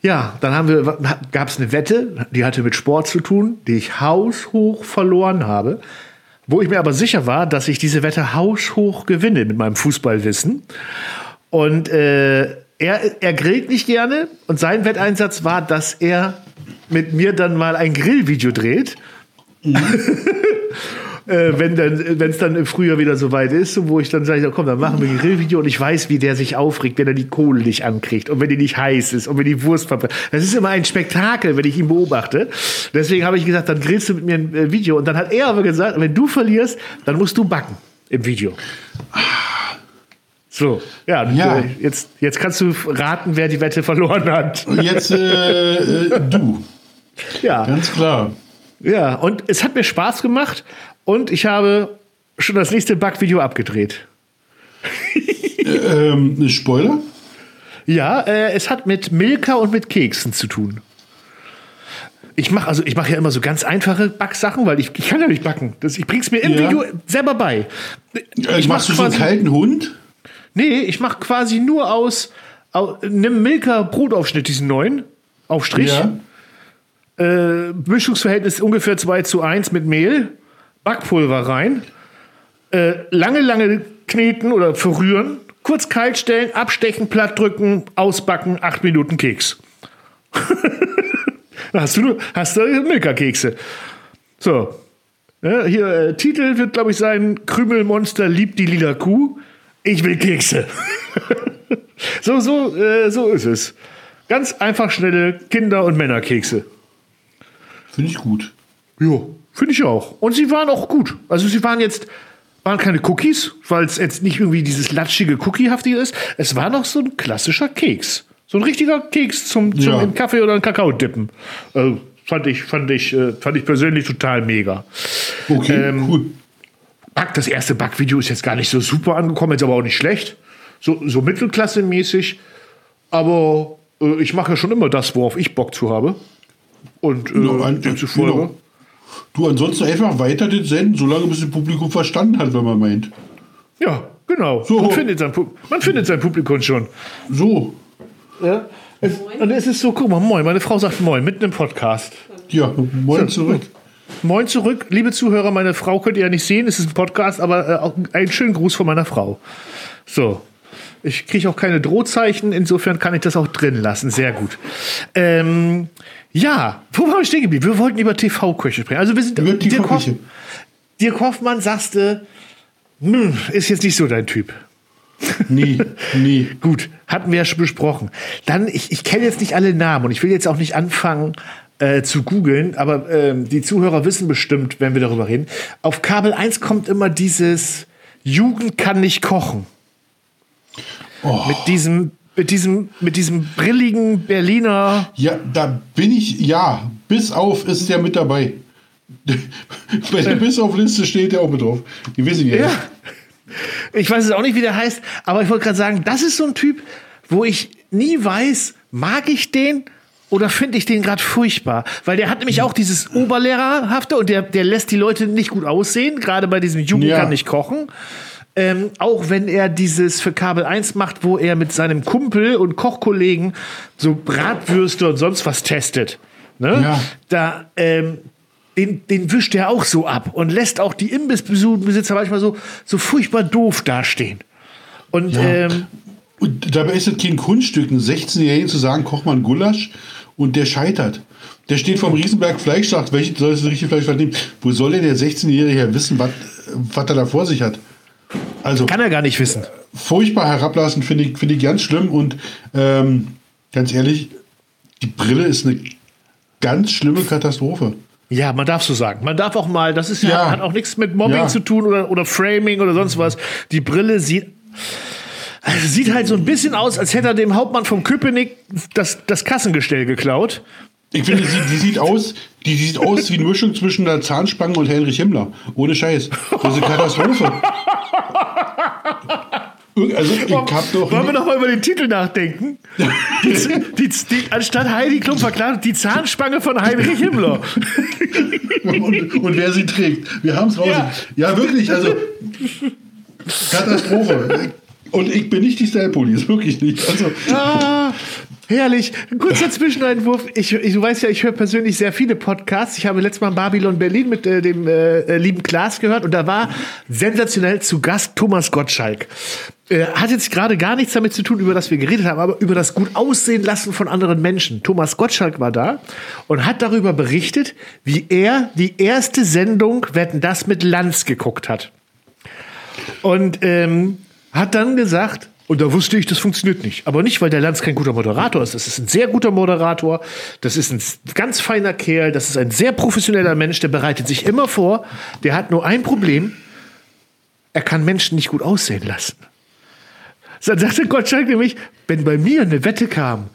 ja, dann haben wir, gab es eine Wette, die hatte mit Sport zu tun, die ich haushoch verloren habe. Wo ich mir aber sicher war, dass ich diese Wette haushoch gewinne mit meinem Fußballwissen. Und äh, er, er grillt nicht gerne und sein Wetteinsatz war, dass er mit mir dann mal ein Grillvideo dreht. Mhm. äh, wenn dann, wenn es dann im Frühjahr wieder so weit ist, wo ich dann sage, komm, dann machen wir ein Grillvideo und ich weiß, wie der sich aufregt, wenn er die Kohle nicht ankriegt und wenn die nicht heiß ist und wenn die Wurst verbrennt. Das ist immer ein Spektakel, wenn ich ihn beobachte. Deswegen habe ich gesagt, dann grillst du mit mir ein äh, Video und dann hat er aber gesagt, wenn du verlierst, dann musst du backen im Video. So, ja, ja. Jetzt, jetzt kannst du raten, wer die Wette verloren hat. Und jetzt äh, äh, du. Ja. Ganz klar. Ja, und es hat mir Spaß gemacht und ich habe schon das nächste Backvideo abgedreht. äh, ähm, Spoiler? Ja, äh, es hat mit Milka und mit Keksen zu tun. Ich mache also ich mache ja immer so ganz einfache Backsachen, weil ich, ich kann ja nicht backen. Das, ich bring's mir im ja. Video selber bei. Ich äh, Machst du so einen kalten Hund? Nee, ich mache quasi nur aus, aus nimm Milka Brotaufschnitt, diesen neuen, Aufstrich. Ja. Äh, Mischungsverhältnis ungefähr 2 zu 1 mit Mehl, Backpulver rein, äh, lange, lange kneten oder verrühren, kurz kalt stellen, abstechen, platt drücken, ausbacken, 8 Minuten Keks. hast du, hast du Milka-Kekse. So. Ja, hier, äh, Titel wird, glaube ich, sein: Krümelmonster liebt die lila Kuh ich will Kekse. so, so, äh, so ist es. Ganz einfach schnelle Kinder- und Männerkekse. Finde ich gut. Jo, finde ich auch. Und sie waren auch gut. Also sie waren jetzt, waren keine Cookies, weil es jetzt nicht irgendwie dieses latschige Cookiehaftige ist. Es war noch so ein klassischer Keks. So ein richtiger Keks zum, zum ja. in Kaffee oder in Kakao dippen. Also, fand ich, fand ich, äh, fand ich persönlich total mega. Okay, ähm, cool. Back, das erste Backvideo ist jetzt gar nicht so super angekommen, ist aber auch nicht schlecht. So, so mittelklasse-mäßig. Aber äh, ich mache ja schon immer das, worauf ich Bock zu habe. Und äh, ja, ein, demzufolge. Genau. Du ansonsten einfach weiter den senden, solange bis das Publikum verstanden hat, wenn man meint. Ja, genau. So. Man, findet sein, man findet sein Publikum schon. So. Ja. Es, und es ist so, guck mal, moin, meine Frau sagt moin, mitten im Podcast. Ja, moin zurück. Moin zurück, liebe Zuhörer. Meine Frau könnt ihr ja nicht sehen, es ist ein Podcast, aber äh, auch einen schönen Gruß von meiner Frau. So. Ich kriege auch keine Drohzeichen, insofern kann ich das auch drin lassen. Sehr gut. Ähm, ja, wo waren wir stehen geblieben? Wir wollten über TV-Köche sprechen. Also wir sind über Dirk, Hoff, Dirk Hoffmann sagste, hm, ist jetzt nicht so dein Typ. Nie, nie. Gut, hatten wir ja schon besprochen. Dann, ich, ich kenne jetzt nicht alle Namen und ich will jetzt auch nicht anfangen, äh, zu googeln, aber äh, die Zuhörer wissen bestimmt, wenn wir darüber reden. Auf Kabel 1 kommt immer dieses Jugend kann nicht kochen. Oh. Mit diesem mit diesem, mit diesem brilligen Berliner. Ja, da bin ich, ja, bis auf ist der mit dabei. Bei der Bis auf Liste steht der auch mit drauf. Die wissen ja. ja. Ich weiß es auch nicht, wie der heißt, aber ich wollte gerade sagen, das ist so ein Typ, wo ich nie weiß, mag ich den oder finde ich den gerade furchtbar? Weil der hat nämlich auch dieses Oberlehrerhafte und der, der lässt die Leute nicht gut aussehen, gerade bei diesem Jugend ja. kann nicht kochen. Ähm, auch wenn er dieses für Kabel 1 macht, wo er mit seinem Kumpel und Kochkollegen so Bratwürste und sonst was testet. Ne? Ja. Da, ähm, den, den wischt er auch so ab und lässt auch die Imbissbesitzer manchmal so, so furchtbar doof dastehen. Und, ja. ähm, und dabei ist es kein Kunststück, einen 16-Jährigen zu sagen, koch mal einen Gulasch und der scheitert. Der steht vom Riesenberg Fleisch, sagt, welches soll das richtige Fleisch nehmen? Wo soll denn der 16-Jährige wissen, was, was er da vor sich hat? Also, Kann er gar nicht wissen. Furchtbar herablassen, finde ich, find ich ganz schlimm und ähm, ganz ehrlich, Die Brille ist eine ganz schlimme Katastrophe. Ja, man darf so sagen. Man darf auch mal, das ist ja, Ja. hat auch nichts mit Mobbing Ja. zu tun oder, oder Framing oder sonst was. Die Brille sieht, also sieht halt so ein bisschen aus, als hätte er dem Hauptmann vom Köpenick das, das Kassengestell geklaut. Ich finde, die, die sieht aus, die sieht aus wie eine Mischung zwischen der Zahnspange und Heinrich Himmler. Ohne Scheiß. Das ist eine Katastrophe. Also ich hab doch. Wollen wir noch mal über den Titel nachdenken? Die, die, die, anstatt Heidi Klum verklagt, die Zahnspange von Heinrich Himmler. und, und wer sie trägt. Wir haben es raus. Ja. Ja. wirklich, also Katastrophe. Und ich bin nicht die Style-Police, wirklich nicht. Also, Ah, herrlich. Kurzer Zwischeneinwurf. Ich, ich, du weißt ja, ich höre persönlich sehr viele Podcasts. Ich habe letztes Mal in Babylon Berlin mit äh, dem äh, äh, lieben Klaas gehört und da war sensationell zu Gast Thomas Gottschalk. Äh, hat jetzt gerade gar nichts damit zu tun, über das wir geredet haben, aber über das gut aussehen lassen von anderen Menschen. Thomas Gottschalk war da und hat darüber berichtet, wie er die erste Sendung Wetten das mit Lanz geguckt hat. Und ähm, hat dann gesagt, und da wusste ich, das funktioniert nicht. Aber nicht, weil der Lanz kein guter Moderator ist. Das ist ein sehr guter Moderator. Das ist ein ganz feiner Kerl. Das ist ein sehr professioneller Mensch. Der bereitet sich immer vor. Der hat nur ein Problem. Er kann Menschen nicht gut aussehen lassen. Dann sagte Gottschalk nämlich, wenn bei mir eine Wette kam,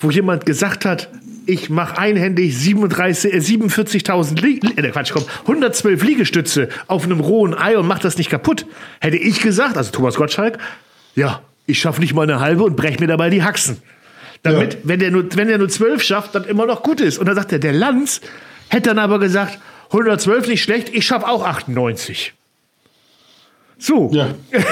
wo jemand gesagt hat, ich mache einhändig 37, äh, 47.000 Lie äh, Quatsch, komm, 112 Liegestütze auf einem rohen Ei und mach das nicht kaputt, hätte ich gesagt, also Thomas Gottschalk, ja, ich schaffe nicht mal eine halbe und brech mir dabei die Haxen. Damit, Ja. wenn der nur, wenn der nur 12 schafft, dann immer noch gut ist. Und dann sagt er, der Lanz hätte dann aber gesagt, 112 nicht schlecht, ich schaffe auch 98. So. ja.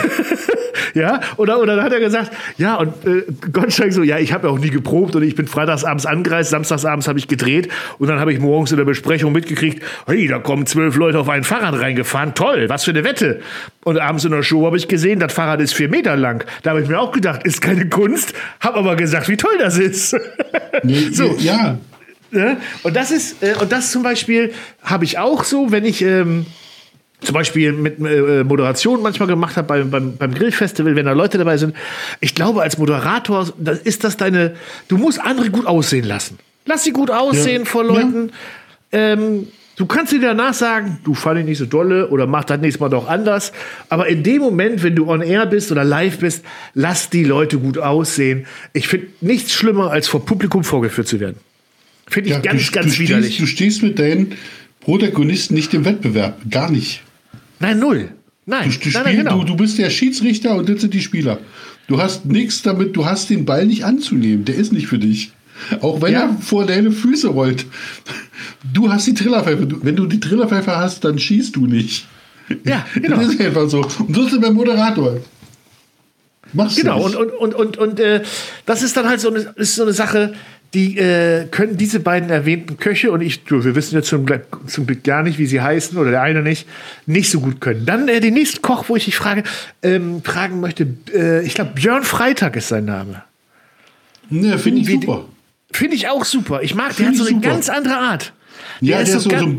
Ja, oder, oder dann hat er gesagt, ja, und äh, Gottschalk so, ja, ich habe ja auch nie geprobt und ich bin freitagsabends angereist, samstagsabends habe ich gedreht und dann habe ich morgens in der Besprechung mitgekriegt, hey, da kommen zwölf Leute auf ein Fahrrad reingefahren, toll, was für eine Wette. Und abends in der Show habe ich gesehen, das Fahrrad ist vier Meter lang. Da habe ich mir auch gedacht, ist keine Kunst, habe aber gesagt, wie toll das ist. Nee, So. ja. Ne? Und das ist, äh, und das zum Beispiel habe ich auch so, wenn ich ähm, zum Beispiel mit äh, Moderation manchmal gemacht habe beim, beim, beim Grillfestival, wenn da Leute dabei sind. Ich glaube, als Moderator da ist das deine, du musst andere gut aussehen lassen. Lass sie gut aussehen Ja. vor Leuten. Ähm, du kannst dir danach sagen, du fand ich nicht so dolle oder mach das nächstes Mal doch anders. Aber in dem Moment, wenn du on air bist oder live bist, lass die Leute gut aussehen. Ich finde nichts schlimmer, als vor Publikum vorgeführt zu werden. Finde ich ja ganz, du, ganz du widerlich. Stehst, du stehst mit deinen Protagonisten nicht im Wettbewerb. Gar nicht. Nein, null. Nein, Du, du, nein, nein, genau. du, du bist der Schiedsrichter und das sind die Spieler. Du hast nichts damit, du hast den Ball nicht anzunehmen. Der ist nicht für dich. Auch wenn Ja. er vor deine Füße rollt. Du hast die Trillerpfeife. Wenn du die Trillerpfeife hast, dann schießt du nicht. Ja, genau. Das ist einfach so. Und so ist beim Moderator. Machst Genau, du und, und, und, und, und äh, das ist dann halt so eine, ist so eine Sache, die äh, können diese beiden erwähnten Köche und ich, du, wir wissen jetzt zum, Glück- zum Glück gar nicht, wie sie heißen oder der eine nicht, nicht so gut können. Dann äh, den nächsten Koch, wo ich dich frage, ähm, fragen möchte, äh, ich glaube Björn Freitag ist sein Name. Ne, finde ich super. Finde ich auch super. Ich mag, der Find hat so eine super. ganz andere Art. Ja, der ist so, so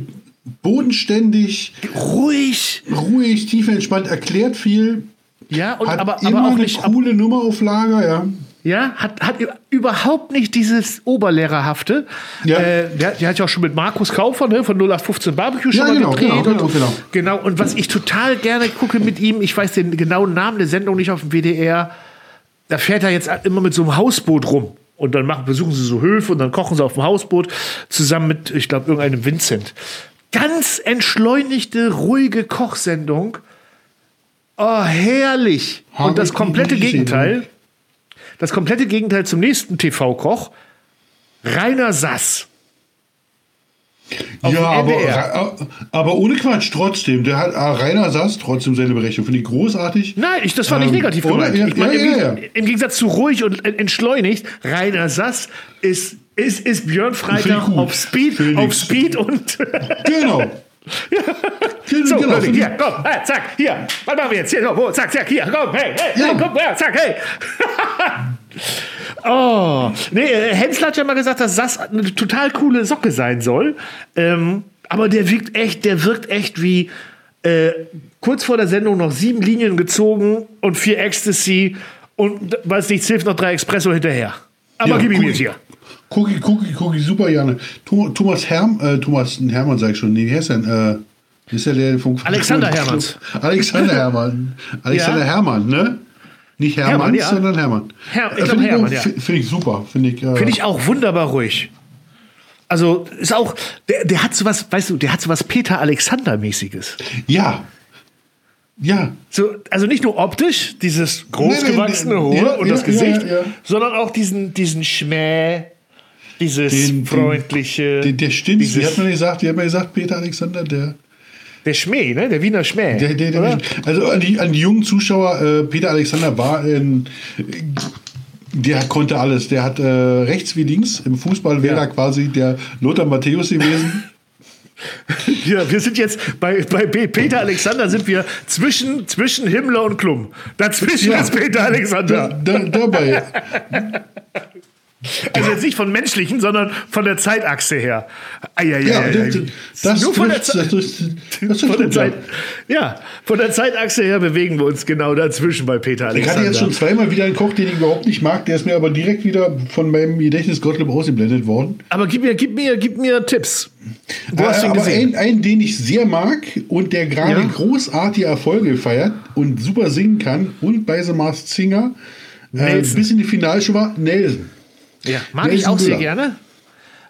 bodenständig, ruhig. ruhig, tief entspannt, erklärt viel. Ja, und Hat aber, immer aber auch eine nicht. coole Nummer auf Lager, ja. Ja, hat, hat überhaupt nicht dieses Oberlehrerhafte. Ja. Äh, der, der hat ja auch schon mit Markus Kaufer ne, von 0815 Barbecue schon Ja, mal genau, gedreht. genau, genau, und, genau. genau. Und was ich total gerne gucke mit ihm, ich weiß den genauen Namen der Sendung nicht auf dem WDR, da fährt er jetzt immer mit so einem Hausboot rum. Und dann machen, besuchen sie so Höfe und dann kochen sie auf dem Hausboot zusammen mit, ich glaube, irgendeinem Vincent. Ganz entschleunigte, ruhige Kochsendung. Oh, herrlich. Hab und das komplette Gegenteil, das komplette Gegenteil zum nächsten TV-Koch, Rainer Sass. Auf ja, aber, NDR. aber ohne Quatsch, trotzdem. Der hat ah, Rainer Sass trotzdem seine Berechnung. Finde ich großartig. Nein, ich, das fand ich Ähm, negativ gemeint. Ja, ich meine, ja, im, ja, Geg- ja. Im Gegensatz zu ruhig und en- entschleunigt, Rainer Sass ist, ist, ist Björn Freitag auf Speed, auf. Speed und Genau. Genau, so, genau. Hier, komm, äh, zack, hier, was machen wir jetzt? Hier, so, wo, zack, zack, hier, komm, hey, hey, Ja. hey, komm, ja, zack, hey. oh, nee, äh, Hensler hat ja mal gesagt, dass Sass eine total coole Socke sein soll. Ähm, aber der wirkt echt, der wirkt echt wie äh, kurz vor der Sendung noch sieben Linien gezogen und vier Ecstasy und weil es nichts hilft, noch drei Espresso hinterher. Aber Ja, gib ihm guck jetzt hier. Cookie, Cookie, Cookie, super gerne. Thomas, Herm, äh, Thomas Hermann sag ich schon, nee, wie heißt denn? Äh, ist ja der vom Alexander Hermanns. Alexander Hermann. Alexander Ja. Hermann, ne? Nicht Hermanns, Hermann, ja. sondern Hermann. Her- ich Äh, glaub, Finde ich, Hermann, auch- ja. fi- Finde ich super. Finde ich, äh, Finde ich auch wunderbar ruhig. Also ist auch, der, der hat sowas, weißt du, der hat sowas Peter Alexander-mäßiges. Ja. Ja. So, also nicht nur optisch, dieses großgewachsene Nee, nee, Hohe ja, und ja, das Gesicht, ja. sondern auch diesen, diesen Schmäh, dieses Den- den- freundliche. Der, der stimmt. Wie dieses, hat man gesagt? Wie hat man gesagt, Peter Alexander? Der, der Schmäh, ne? Der Wiener Schmäh. der, der, der, also an die, an die jungen Zuschauer, äh, Peter Alexander war ein. Der konnte alles. Der hat äh, rechts wie links. Im Fußball wäre Ja. er quasi der Lothar Matthäus gewesen. Ja, wir sind jetzt bei, bei Pe- Peter Alexander sind wir zwischen, zwischen Himmler und Klum. Dazwischen Ja. ist Peter da, Alexander. da, dabei. Also jetzt nicht von menschlichen, sondern von der Zeitachse her. Eieiei. Ja, das, Nur von der, Ze- das, von. Zeit, ja, von der Zeitachse her bewegen wir uns genau dazwischen bei Peter Ich Alexander. hatte jetzt schon zweimal wieder einen Koch, den ich überhaupt nicht mag. Der ist mir aber direkt wieder von meinem Gedächtnis Gottlieb ausgeblendet worden. Aber gib mir, gib mir, gib mir Tipps. Hast du ihn aber gesehen? einen, einen, den ich sehr mag und der gerade Ja. großartige Erfolge feiert und super singen kann und bei The Masked Singer äh, bis in die Finalshow war, Nelson. Ja, mag Nelson ich auch sehr gerne.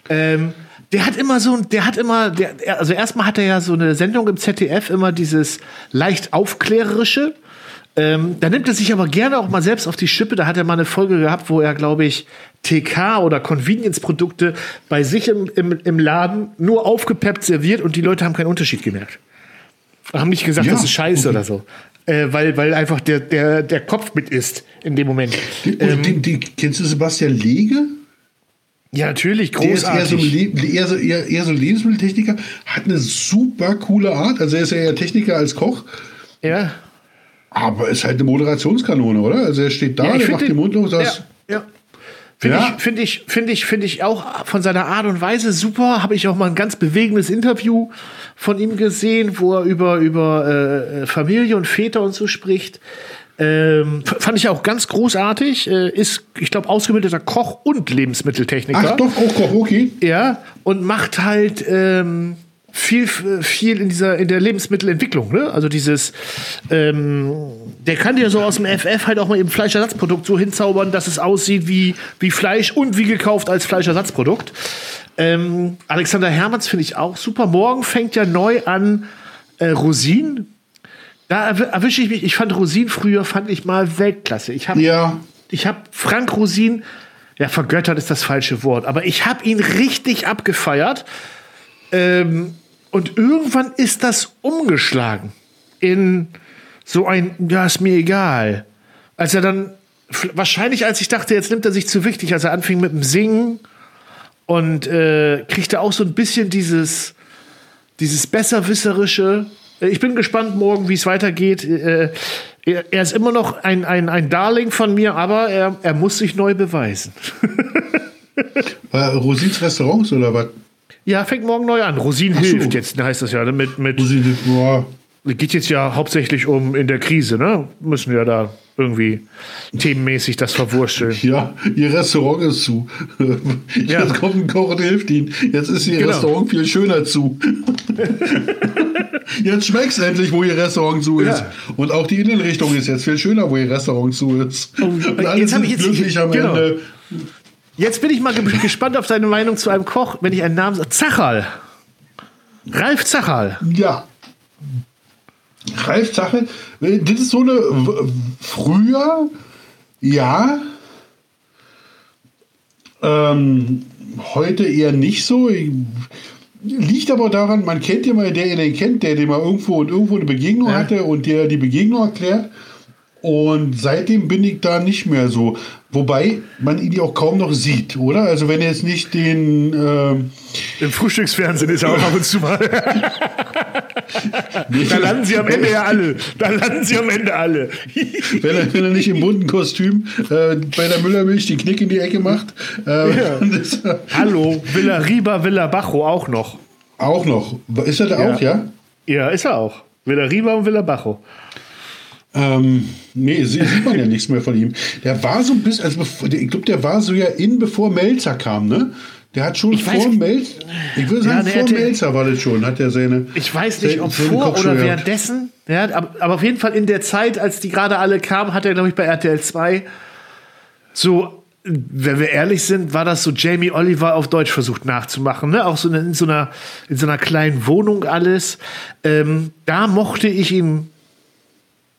Ähm, der hat immer so, ein- der hat immer, der, er- also erstmal hat er ja so eine Sendung im ZDF, immer dieses leicht aufklärerische. Ähm, da nimmt er sich aber gerne auch mal selbst auf die Schippe. Da hat er mal eine Folge gehabt, wo er, glaube ich, TK oder Convenience-Produkte bei sich im, im, im Laden nur aufgepeppt serviert und die Leute haben keinen Unterschied gemerkt. Haben nicht gesagt, Ja, das ist scheiße okay. oder so. Äh, weil, weil einfach der, der, der Kopf mit ist in dem Moment. Ähm, den, den, kennst du Sebastian Lege? ja, natürlich, Der ist eher so, großartig. Eher, so, eher, so Lebensmitteltechniker, hat eine super coole Art. Also er ist ja eher Techniker als Koch, Ja. aber ist halt eine Moderationskanone, oder? Also er steht da, Ja, der macht den- den Mund das. Ja, ja. Finde Ja. ich, finde ich, finde ich, finde ich auch von seiner Art und Weise super. Habe ich auch mal ein ganz bewegendes Interview von ihm gesehen, wo er über, über äh, Familie und Väter und so spricht. Ähm, fand ich auch ganz großartig. Äh, ist, ich glaube, ausgebildeter Koch und Lebensmitteltechniker. Ach doch, auch Koch, okay. Ja, und macht halt ähm, viel, viel in dieser in der Lebensmittelentwicklung, ne? Also dieses, ähm, der kann dir so aus dem FF halt auch mal eben Fleischersatzprodukt so hinzaubern, dass es aussieht wie, wie Fleisch und wie gekauft als Fleischersatzprodukt. Ähm, Alexander Hermanns finde ich auch super. Morgen fängt ja neu an äh, Rosin. Da erwi- erwische ich mich. Ich fand Rosin früher, fand ich mal Weltklasse. Ich habe Ja, ich habe Frank Rosin, ja, vergöttert ist das falsche Wort, aber ich habe ihn richtig abgefeiert. Ähm, und irgendwann ist das umgeschlagen in so ein, ja, ist mir egal. Als er dann, wahrscheinlich als ich dachte, jetzt nimmt er sich zu wichtig, als er anfing mit dem Singen und äh, kriegte auch so ein bisschen dieses, dieses besserwisserische. Äh, Ich bin gespannt morgen, wie es weitergeht. Äh, er, er ist immer noch ein, ein, ein Darling von mir, aber er, er muss sich neu beweisen. äh, Rosins Restaurants oder was? Ja, fängt morgen neu an. Rosin so. hilft jetzt, heißt das ja. ne? Mit, mit, Rosine, boah. geht jetzt ja hauptsächlich um in der Krise, ne? Müssen wir da irgendwie themenmäßig das verwursteln. Ja, ihr Restaurant ist zu. Ja. Jetzt kommt ein Koch und hilft ihnen. Jetzt ist ihr Genau. Restaurant viel schöner zu. Jetzt schmeckt's endlich, wo ihr Restaurant zu ist. Ja. Und auch die Innenrichtung ist jetzt viel schöner, wo ihr Restaurant zu ist. Und alle jetzt hab sind ich jetzt- glücklich am genau. Ende. Jetzt bin ich mal ge gespannt auf deine Meinung zu einem Koch, wenn ich einen Namen sage. Zachal. Ralf Zachal. Ja. Ralf Zache, das ist so eine früher, ja, ähm, heute eher nicht so. Liegt aber daran, man kennt ja mal, der ihr den kennt, der den mal irgendwo und irgendwo eine Begegnung Ja. hatte und der die Begegnung erklärt. Und seitdem bin ich da nicht mehr so. Wobei man ihn ja auch kaum noch sieht, oder? Also wenn er jetzt nicht den ähm, Im Frühstücksfernsehen ist er auch ab und zu mal. da landen sie am Ende ja alle. Da landen sie am Ende alle. wenn er, wenn er nicht im bunten Kostüm äh, bei der Müllermilch die Knick in die Ecke macht. Äh, Ja. Hallo, Villa Riba, Villa Bajo auch noch. auch noch. Ist er da Ja. auch, ja? Ja, ist er auch. Villa Riba und Villa Bajo. Ähm, nee, sieht man ja nichts mehr von ihm. Der war so ein bisschen, also bevor, ich glaube, der war so ja in, bevor Melzer kam, ne? Der hat schon Ich vor Melzer, ich würde sagen, Ja, der vor hatte- Melzer war das schon, hat er seine. Ich weiß nicht, ob vor oder währenddessen. Ja, aber, auf jeden Fall in der Zeit, als die gerade alle kamen, hat er, glaube ich, bei RTL 2 so, wenn wir ehrlich sind, war das so Jamie Oliver auf Deutsch versucht nachzumachen. Ne? Auch so in, in, so einer, in so einer kleinen Wohnung alles. Ähm, da mochte ich ihn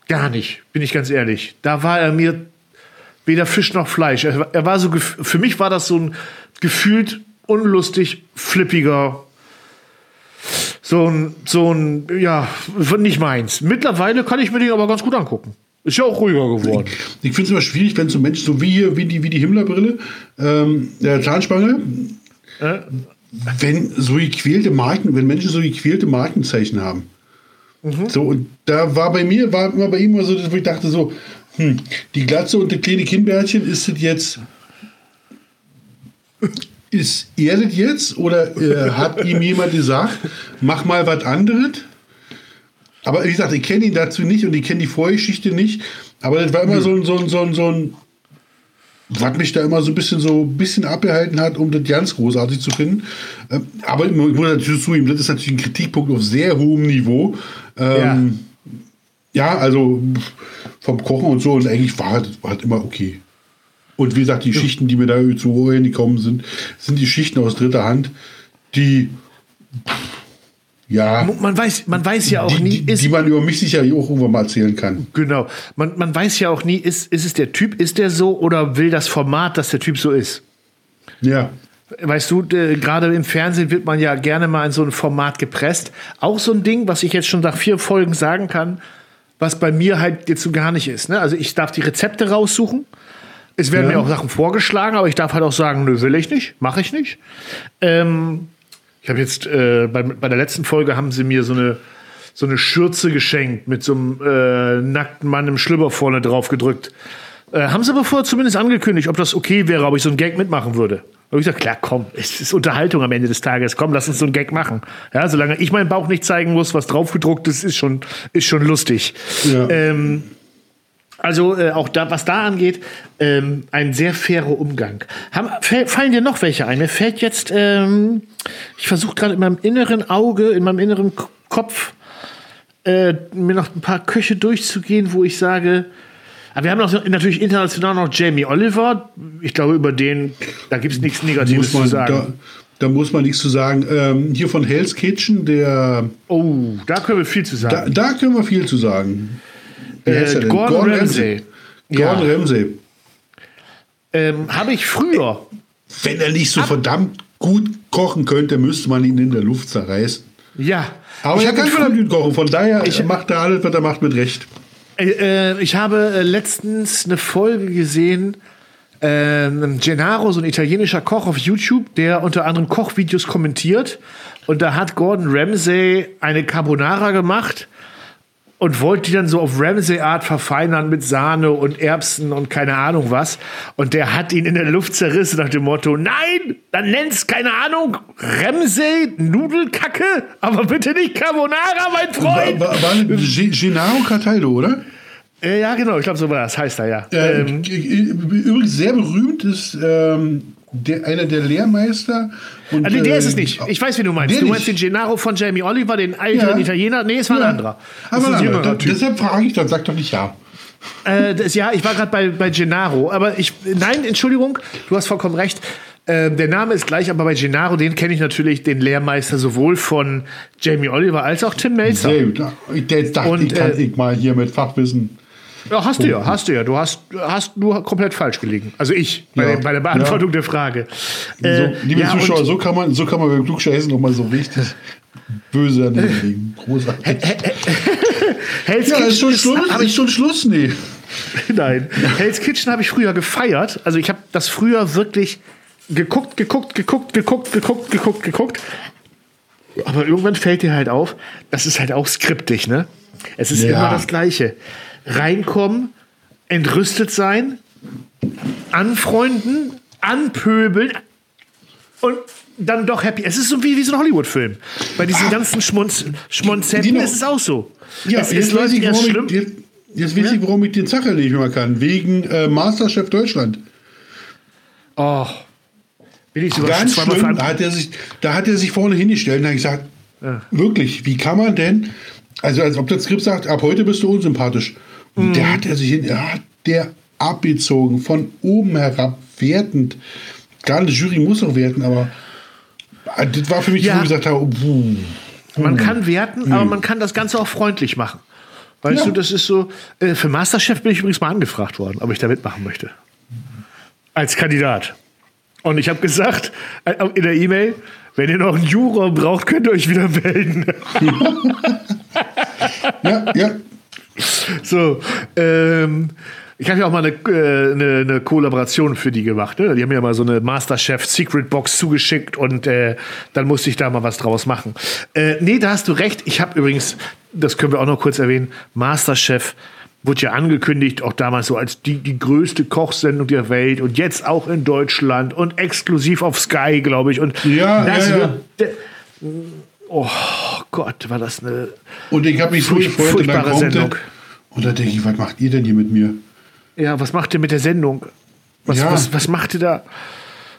gar nicht, bin ich ganz ehrlich. Da war er mir weder Fisch noch Fleisch. Er, er war so, für mich war das so ein gefühlt unlustig, flippiger, so ein, so ein, ja, nicht meins. Mittlerweile kann ich mir den aber ganz gut angucken. Ist ja auch ruhiger geworden. Ich finde es immer schwierig, wenn so Menschen, so wie hier, wie die, wie die Himmlerbrille, ähm, der Zahnspange, Äh? wenn so gequälte Marken, wenn Menschen so gequälte Markenzeichen haben. Mhm. So, und da war bei mir, war immer bei ihm immer so, dass ich dachte so, hm, die Glatze und das kleine Kinnbärtchen, ist das jetzt, ist er das jetzt oder äh, hat ihm jemand gesagt, mach mal was anderes? Aber wie gesagt, ich kenne ihn dazu nicht und ich kenne die Vorgeschichte nicht. Aber das war immer so ein, so ein, so ein, so ein was mich da immer so ein bisschen so ein bisschen abgehalten hat, um das ganz großartig zu finden. Ähm, aber ich muss natürlich zugeben, das ist natürlich ein Kritikpunkt auf sehr hohem Niveau. Ähm, ja. also pff, vom Kochen und so und eigentlich war es war halt immer okay. Und wie gesagt, die Schichten, die mir da zu Ohren gekommen sind, sind die Schichten aus dritter Hand, die ja, Man weiß, man weiß ja auch die, nie, ist, die man über mich sicher auch irgendwann mal erzählen kann. genau, man, man weiß ja auch nie, ist, ist es der Typ, ist der so oder will das Format, dass der Typ so ist? Ja. Weißt du, äh, gerade im Fernsehen wird man ja gerne mal in so ein Format gepresst. Auch so ein Ding, was ich jetzt schon nach vier Folgen sagen kann, was bei mir halt jetzt so gar nicht ist. Ne? Also ich darf die Rezepte raussuchen. Es werden Ja. mir auch Sachen vorgeschlagen, aber ich darf halt auch sagen, nö, will ich nicht, mache ich nicht. Ähm, ich habe jetzt äh, bei, bei der letzten Folge haben sie mir so eine so eine Schürze geschenkt mit so einem äh, nackten Mann im Schlüpper vorne drauf gedrückt. Äh, haben sie aber vorher zumindest angekündigt, ob das okay wäre, ob ich so einen Gag mitmachen würde. Da habe ich gesagt, klar, komm, es ist Unterhaltung am Ende des Tages. Komm, lass uns so einen Gag machen. Ja, solange ich meinen Bauch nicht zeigen muss, was draufgedruckt ist, ist schon, ist schon lustig. Ja. Ähm, also äh, auch da, was da angeht, ähm, ein sehr fairer Umgang. Haben, fallen dir noch welche ein? Mir fällt jetzt, ähm, ich versuche gerade in meinem inneren Auge, in meinem inneren Kopf, äh, mir noch ein paar Köche durchzugehen, wo ich sage, aber wir haben noch, natürlich international noch Jamie Oliver. Ich glaube, über den, da gibt es nichts Negatives man, zu sagen. Da, da muss man nichts zu sagen. Ähm, hier von Hell's Kitchen, der, oh, da können wir viel zu sagen. da, da können wir viel zu sagen. Äh, denn? Gordon, Ramsay. Gordon Ja. Ramsay. Ähm, Habe ich früher. Wenn er nicht so verdammt gut kochen könnte, müsste man ihn in der Luft zerreißen. Ja. Aber ich er kann verdammt gut kochen. Von daher Ich- macht er alles, was er macht, mit Recht. Äh, äh, ich habe letztens eine Folge gesehen, äh, Gennaro, so ein italienischer Koch auf YouTube, der unter anderem Kochvideos kommentiert. Und da hat Gordon Ramsay eine Carbonara gemacht und wollte die dann so auf Ramsay-Art verfeinern mit Sahne und Erbsen und keine Ahnung was. Und der hat ihn in der Luft zerrissen nach dem Motto, nein, dann nenn's, keine Ahnung, Ramsay, Nudelkacke, aber bitte nicht Carbonara, mein Freund. war, war Gennaro Cataldo, oder? Äh, ja, genau, ich glaube, so war das, heißt er ja. Äh, ähm, übrigens sehr berühmt ist ähm, der, einer der Lehrmeister. Und, also, der ist äh, es nicht. Ich weiß, wie du meinst. Du meinst den. Gennaro von Jamie Oliver, den älteren Ja. Italiener. Nee, es war ein Ja. anderer. Das Aber ist ein jüngerer da, Typ. deshalb frage ich, dann sag doch nicht ja. Äh, das, ja, ich war gerade bei, bei Gennaro. Aber ich, nein, Entschuldigung, du hast vollkommen recht. Äh, der Name ist gleich, aber bei Gennaro, den kenne ich natürlich, den Lehrmeister sowohl von Jamie Oliver als auch Tim Melzer. Sehr gut. Ich- dachte Und, ich, kann äh, ich mal hier mit Fachwissen. Ja, hast du ja, hast du ja. Du hast, hast nur komplett falsch gelegen. Also ich, bei, Ja. bei der Beantwortung der Frage. Äh, So, liebe ja, Zuschauer, so kann man, so kann man beim Klugscheißen noch mal so richtig böse daneben liegen. Großartig. Hell's Ja, ist schon Schluss. hab Ist schon Schluss, nee. Nein. Hell's Kitchen habe ich früher gefeiert. Also ich habe das früher wirklich geguckt, geguckt, geguckt, geguckt, geguckt, geguckt, geguckt. Aber irgendwann fällt dir halt auf, das ist halt auch skriptig, ne? Es ist Ja. immer das Gleiche. Reinkommen, entrüstet sein, anfreunden, anpöbeln und dann doch happy. Es ist so wie, wie so ein Hollywood-Film. Bei diesen ganzen Schmunz, Schmonzetten ist es auch so. Ja, es, jetzt es weiß ich, erst warum schlimm. ich, jetzt, Jetzt weiß ich, warum ich den Zacher nicht mehr kann. Wegen äh, Masterchef Deutschland. Oh. Bin ich Ganz schlimm. Da hat, er sich, da hat er sich vorne hingestellt und hat gesagt, wirklich, wie kann man denn, also als ob das Skript sagt, ab heute bist du unsympathisch. Mhm. der hat er sich hin, er hat der abgezogen, von oben herab, wertend. Gar die Jury muss doch werten, aber äh, das war für mich, Ja. wo ich gesagt habe, oh, puh. Man kann werten, aber man kann das Ganze auch freundlich machen. Weißt Ja. du, das ist so. Äh, für Masterchef bin ich übrigens mal angefragt worden, ob ich da mitmachen möchte. Als Kandidat. Und ich habe gesagt äh, in der E-Mail, wenn ihr noch einen Juror braucht, könnt ihr euch wieder melden. ja, ja, So, ähm, ich habe ja auch mal eine, äh, eine, eine Kollaboration für die gemacht. Ne? Die haben mir mal so eine Masterchef Secret Box zugeschickt und äh, dann musste ich da mal was draus machen. Äh, nee, da hast du recht. Ich habe übrigens, das können wir auch noch kurz erwähnen, Masterchef wurde ja angekündigt, auch damals so als die, die größte Kochsendung der Welt und jetzt auch in Deutschland und exklusiv auf Sky, glaube ich. Und Ja, das ja, ja. wird. Oh Gott, war das eine Und ich habe mich so Furch- gefreut und dann kommt Sendung. Und da denke ich, was macht ihr denn hier mit mir? Ja, was macht ihr mit der Sendung? Was, Ja. was, was macht ihr da?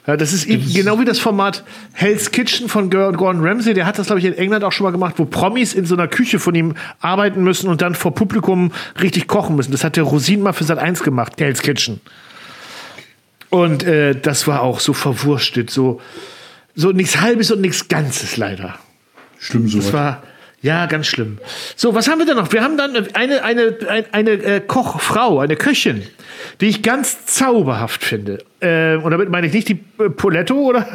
Ja, das ist, eben genau wie das Format Hell's Kitchen von Gor- Gordon Ramsay. Der hat das, glaube ich, in England auch schon mal gemacht, wo Promis in so einer Küche von ihm arbeiten müssen und dann vor Publikum richtig kochen müssen. Das hat der Rosin mal für Sat 1 gemacht, Hell's Kitchen. Und äh, das war auch so verwurstet, so, so nichts Halbes und nichts Ganzes leider. Schlimm so. Das war ja ganz schlimm. So, was haben wir denn noch? Wir haben dann eine, eine, eine, eine äh, Kochfrau, eine Köchin, die ich ganz zauberhaft finde. Ähm, und damit meine ich nicht die äh, Poletto oder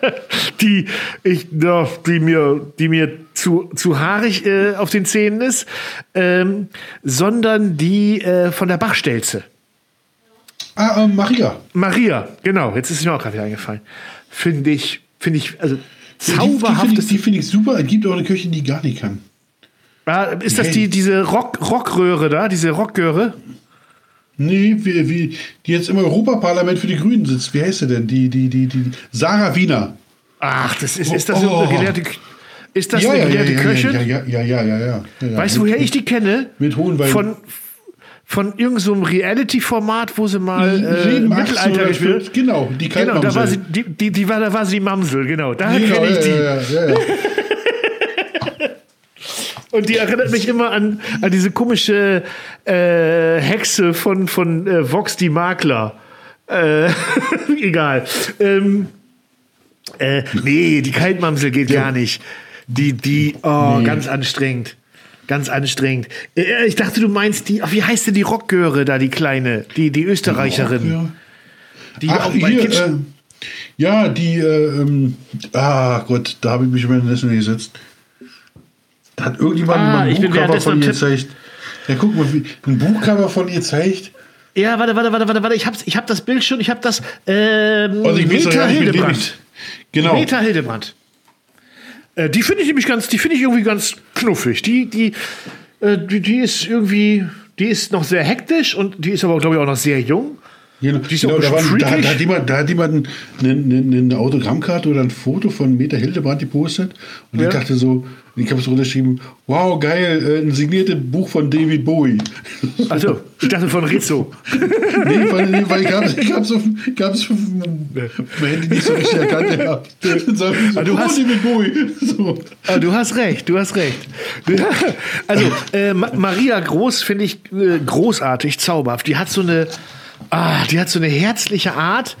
die ich, ja, die mir, die mir zu, zu haarig äh, auf den Zähnen ist, ähm, sondern die äh, von der Bachstelze. Ah, äh, Maria. Maria, genau, jetzt ist mir auch gerade wieder eingefallen. Finde ich, finde ich, also Die, die finde zauberhaftes ich, die find ich super. Es gibt auch eine Köchin, die gar nicht kann. Ah, ist das die, diese Rock, Rockröhre da, diese Rockröhre? Nee, wie, wie, die jetzt im Europaparlament für die Grünen sitzt. Wie heißt sie denn? Die, die, die, die Sarah Wiener. Ach, das ist, ist das Oh. eine gelehrte, ist das ja, eine ja, ja, gelehrte ja, Köchin? ja, ja, ja, ja, ja, ja. Weißt du, woher ich die kenne? Mit Hohenwein. Von, von irgendeinem so einem Reality-Format, wo sie mal äh, Sieben, Mittelalter 18 oder gespielt 12, Genau, die Genau, da war sie, Kaltmamsel. die, die, die war, da war sie die Mamsel, genau. Da Genau, kenne ich die. ja, ja, ja. Und die erinnert mich immer an, an diese komische äh, Hexe von, von äh, Vox die Makler. Äh, egal. Ähm, äh, nee, die Kaltmamsel geht gar nicht. Die, die, oh, Nee. ganz anstrengend. Ganz anstrengend. Äh, ich dachte, du meinst die, wie heißt denn die Rockgöre da, die kleine? Die, die Österreicherin. Ja. Die Ach, auch bei hier, Kitchen. äh, ja, die, äh, ähm, ah Gott, da habe ich mich über den gesetzt. Da hat irgendjemand Ah, mal ein Buchcover von ihr gezeigt. Ja, guck mal, wie, ein Buchcover von ihr zeigt. Ja, warte, warte, warte, warte, warte. Ich hab's, ich hab das Bild schon, ich hab das, ähm, Also ich Meta Hildebrand. Genau. Meta Hildebrand. Äh, die finde ich nämlich ganz, die finde ich irgendwie ganz knuffig. Die, die, äh, die, die ist irgendwie, die ist noch sehr hektisch und die ist aber, glaube ich, auch noch sehr jung. Genau, genau, da, waren, da, da, hat jemand, da hat jemand eine, eine, eine Autogrammkarte oder ein Foto von Meta Hildebrand gepostet. Und Ja. ich dachte so, ich habe so unterschrieben, wow, geil, äh, ein signiertes Buch von David Bowie. Also, ich dachte von Rizzo. nee, weil, nee, weil ich habe es ich hab's auf, ich hab's auf dem Handy nicht so richtig erkannt. gehabt. So, Ah, du oh, hast- David Bowie. So. Ah, du hast recht, du hast recht. Also, äh, Ma Maria Groß finde ich äh, großartig, zauberhaft. Die hat so eine, ah, die hat so eine herzliche Art.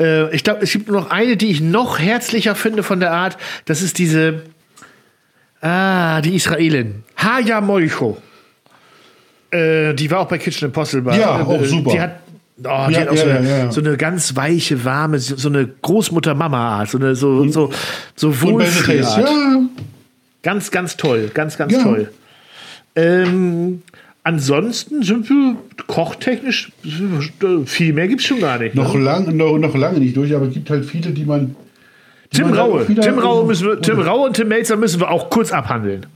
Äh, ich glaube, es gibt nur noch eine, die ich noch herzlicher finde von der Art. Das ist diese, ah, die Israelin. Haya Moicho. Äh, die war auch bei Kitchen Impossible. Ja, auch Äh, super. Die hat, oh, die Ja, hat auch ja, so, eine, ja, so eine ganz weiche, warme, so so eine Großmutter-Mama-Art. So eine, so, so, so Taste, Wohlfühlart. ja, Ganz, ganz toll. Ganz, ganz toll. Ähm, ansonsten sind wir kochtechnisch, viel mehr gibt es schon gar nicht. noch, ne? lang, noch, noch lange nicht durch, aber es gibt halt viele, die man. die Tim man Raue. Tim Raue, müssen wir, Tim Raue und Tim Melzer müssen wir auch kurz abhandeln.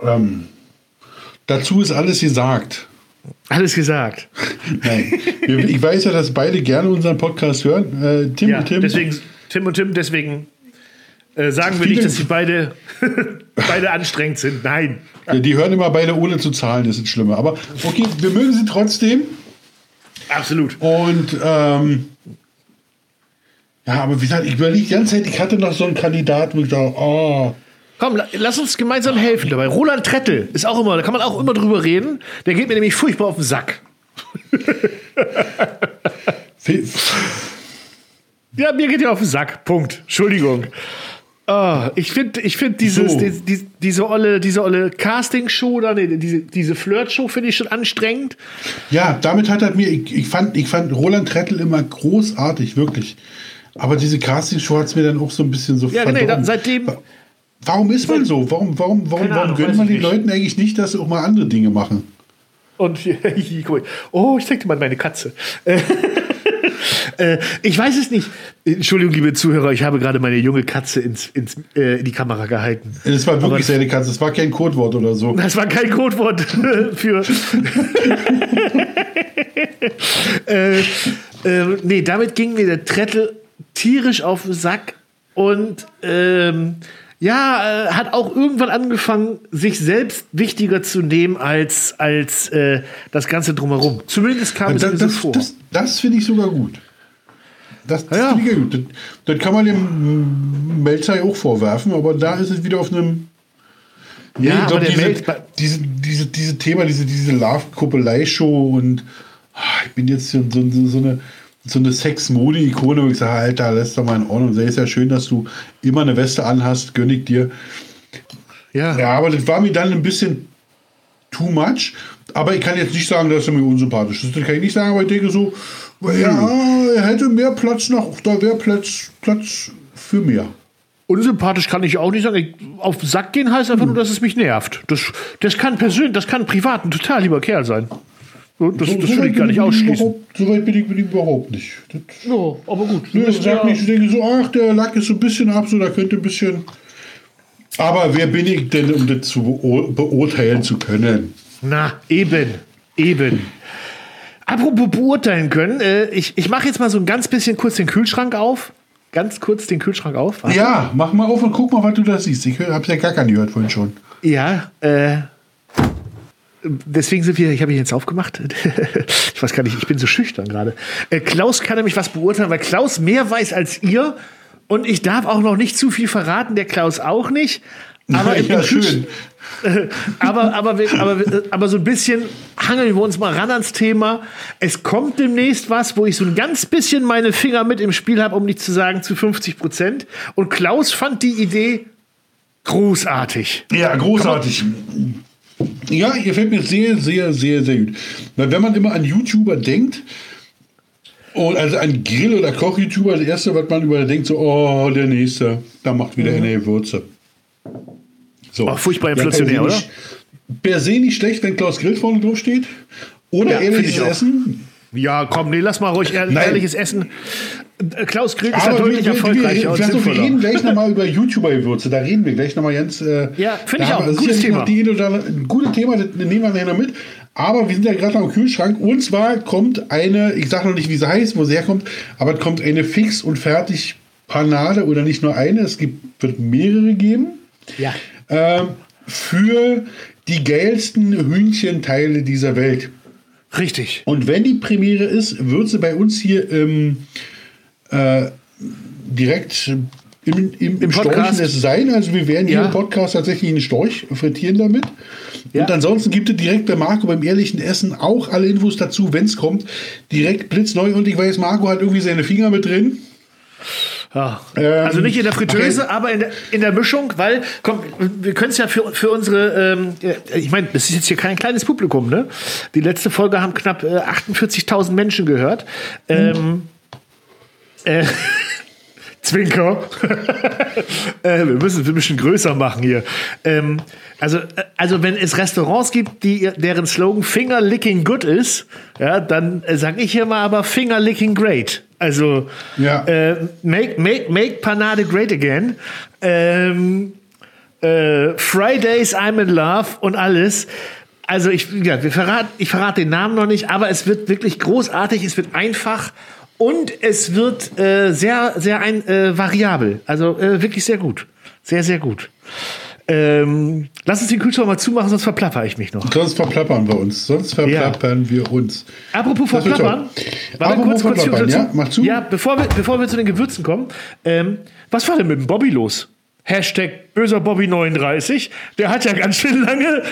Ähm, dazu ist alles gesagt. Alles gesagt. Nein. Ich weiß ja, dass beide gerne unseren Podcast hören. Äh, Tim Ja, und Tim. deswegen, Tim und Tim, deswegen Äh, sagen wir nicht, dass sie beide, beide anstrengend sind. Nein. Ja, die hören immer beide ohne zu zahlen, das ist schlimmer. Aber okay, wir mögen sie trotzdem. Absolut. Und ähm, ja, aber wie gesagt, ich überlege die ganze Zeit, ich hatte noch so einen Kandidat, wo ich dachte, oh, Komm, la- lass uns gemeinsam helfen dabei. Roland Trettel ist auch immer, da kann man auch immer drüber reden. Der geht mir nämlich furchtbar auf den Sack. Ja, mir geht ja auf den Sack. Punkt. Entschuldigung. Ah, ich finde ich find dieses, So. die, die, diese olle, diese olle Casting-Show, nee, diese, diese Flirt-Show finde ich schon anstrengend. ja, damit hat er mir, ich, ich, fand, ich fand Roland Trettel immer großartig, wirklich. Aber diese Castingshow hat es mir dann auch so ein bisschen so Ja, nee, da, seitdem. Warum ist man so? Warum, warum, warum, Ahnung, gönnt man den nicht. Leuten eigentlich nicht, dass sie auch mal andere Dinge machen? Und oh, ich zeig dir mal meine Katze. Äh, ich weiß es nicht. Entschuldigung, liebe Zuhörer, ich habe gerade meine junge Katze ins, ins, äh, in die Kamera gehalten. Das war wirklich seine Katze, das war kein Codewort oder so. Das war kein Codewort für. äh, äh, nee, damit ging mir der Trettel tierisch auf den Sack und ähm, ja, äh, hat auch irgendwann angefangen, sich selbst wichtiger zu nehmen als, als äh, das Ganze drumherum. Zumindest kam es Das, mir so vor. das, das finde ich sogar gut. Das, das Ja. finde ich gut. Das, das kann man dem Melzer auch vorwerfen, aber da ist es wieder auf einem. Nee, Ja, ich glaub, diese, Melz- diese, diese, diese Thema, diese, diese Love-Kuppelei-Show und ah, ich bin jetzt so, so, so eine, so eine Sex-Mode-Ikone, wo ich sage, Alter, lass doch mal in Ordnung. Sehr ist ja schön, dass du immer eine Weste anhast, gönn ich dir. ja. Ja, aber das war mir dann ein bisschen too much. Aber ich kann jetzt nicht sagen, dass er mir unsympathisch ist. Das kann ich nicht sagen, aber ich denke so, ja, er hätte mehr Platz noch, da wäre Platz, Platz für mehr. Unsympathisch kann ich auch nicht sagen. Ich, auf den Sack gehen heißt einfach nur, dass es mich nervt. Das, das kann persönlich, das kann privat ein total lieber Kerl sein. So, Das, das So ich gar nicht ausschließen. So weit bin ich, bin ich überhaupt nicht. Das, Ja, aber gut. Nö, ich Ja. sag nicht, ich denke so, ach, der Lack ist so ein bisschen ab, so da könnte ein bisschen. Aber wer bin ich denn, um das zu beurteilen zu können? Na, eben, eben. Apropos beurteilen können, äh, ich, ich mache jetzt mal so ein ganz bisschen kurz den Kühlschrank auf. Ganz kurz den Kühlschrank auf. Warte. Ja, mach mal auf und guck mal, was du da siehst. Ich habe ja gar keinen gehört vorhin schon. Ja, äh, deswegen sind wir, ich habe ihn jetzt aufgemacht. ich weiß gar nicht, ich bin so schüchtern gerade. Äh, Klaus kann nämlich was beurteilen, weil Klaus mehr weiß als ihr. Und ich darf auch noch nicht zu viel verraten, der Klaus auch nicht. Aber, im ja, schön. aber, aber, wir- aber, wir- aber so ein bisschen hangeln wir uns mal ran ans Thema. Es kommt demnächst was, wo ich so ein ganz bisschen meine Finger mit im Spiel habe, um nicht zu sagen zu 50 Prozent. Und Klaus fand die Idee großartig. Ja, großartig. Ja, ihr fällt mir sehr, sehr, sehr, sehr gut. Weil wenn man immer an YouTuber denkt, und also an Grill- oder Koch-YouTuber, das erste, was man über denkt, so, oh, der nächste, da macht wieder eine Gewürze. So. Auch furchtbar inflationär, oder? nicht- Per se nicht schlecht, wenn Klaus Grill vorne drauf steht. Oder Ja, ehrliches. Essen. Ja, komm, nee, lass mal ruhig ehr Nein. ehrliches Essen. Klaus Grill ist wir, deutlich wir, wir, erfolgreicher und wir, wir reden gleich nochmal über YouTuber-Gewürze. Da reden wir gleich nochmal ganz. Äh, Ja, finde ich da auch. wir Gutes Thema. Die, ein gutes Thema, das nehmen wir nachher noch mit. Aber wir sind ja gerade noch im Kühlschrank. Und zwar kommt eine, ich sage noch nicht, wie sie heißt, wo sie herkommt, aber es kommt eine fix und fertig Panade oder nicht nur eine, es gibt, wird mehrere geben. Ja. Ähm, für die geilsten Hühnchenteile dieser Welt. Richtig. Und wenn die Premiere ist, wird sie bei uns hier im, äh, direkt im, im, im. Storchen es sein. Also wir werden hier Ja. im Podcast tatsächlich einen Storch frittieren damit. Ja. Und ansonsten gibt es direkt bei Marco beim ehrlichen Essen auch alle Infos dazu, wenn es kommt. Direkt blitzneu. Und ich weiß, Marco hat irgendwie seine Finger mit drin. Ja. Ähm, also nicht in der Fritteuse, aber in der, in der Mischung, weil, komm, wir können es ja für, für unsere, ähm, ja, ich meine, das ist jetzt hier kein kleines Publikum, ne? Die letzte Folge haben knapp äh, 48.000 Menschen gehört. Ähm, äh, Zwinker. äh, wir müssen es ein bisschen größer machen hier. Ähm, also, äh, also, wenn es Restaurants gibt, die, deren Slogan Finger Licking Good ist, ja, dann äh, sage ich hier mal aber Finger Licking Great. Also, Ja. äh, make, make, make Panade great again. Ähm, äh, Fridays I'm in Love und alles. Also ich, ja, wir verraten, ich verrate den Namen noch nicht, aber es wird wirklich großartig, es wird einfach Und es wird äh, sehr, sehr ein, äh, variabel. Also äh, wirklich sehr gut. Sehr, sehr gut. Ähm, lass uns den Kühlschrank mal zumachen, sonst verplapper ich mich noch. Sonst verplappern wir uns. Sonst verplappern ja. wir uns. Apropos verplappern. Apropos kurz, verplappern, ja? Mach zu. Ja, bevor wir, bevor wir zu den Gewürzen kommen. Ähm, was war denn mit dem Bobby los? Hashtag böser Bobby 39. Der hat ja ganz schön lange.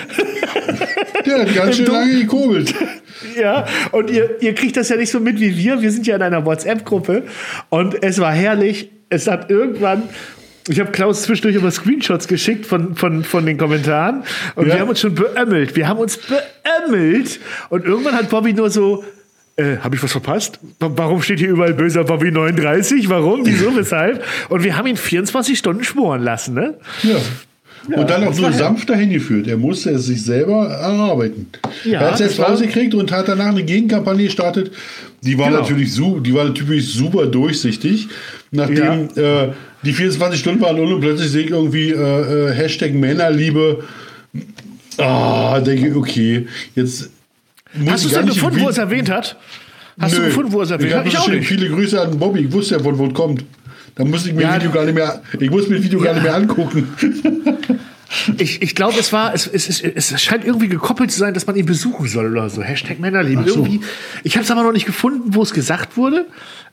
Der hat ganz schön lange gekurbelt. Ja, und ihr, ihr kriegt das ja nicht so mit wie wir. Wir sind ja in einer WhatsApp-Gruppe. Und es war herrlich. Es hat irgendwann ich habe Klaus zwischendurch immer Screenshots geschickt von, von, von den Kommentaren und ja. wir haben uns schon beömmelt. Wir haben uns beömmelt und irgendwann hat Bobby nur so, äh, habe ich was verpasst? Warum steht hier überall böser Bobby 39? Warum? Wieso? Weshalb? Und wir haben ihn 24 Stunden schmoren lassen, ne? Ja. Ja, und dann auch so sanft dahin geführt. Er musste es sich selber erarbeiten. Ja, er hat es jetzt rausgekriegt und hat danach eine Gegenkampagne gestartet. Die war, genau. natürlich, die war natürlich super durchsichtig. Nachdem ja. äh, die 24 Stunden waren und plötzlich sehe ich irgendwie äh, äh, Hashtag Männerliebe. Ah, denke ich, okay, jetzt. Hast du es denn gefunden, wo es erwähnt hat? Hast Nö. du gefunden, wo es erwähnt hat? Ich auch nicht. Viele Grüße an Bobby. Ich wusste ja, von wo es kommt. Da musste ich mir ja, Video gar nicht mehr, ich muss mir das Video ja. gar nicht mehr angucken. Ich, ich glaube, es war, es, es, es, scheint irgendwie gekoppelt zu sein, dass man ihn besuchen soll oder so. Hashtag Männerliebe. So. Irgendwie. Ich habe es aber noch nicht gefunden, wo es gesagt wurde.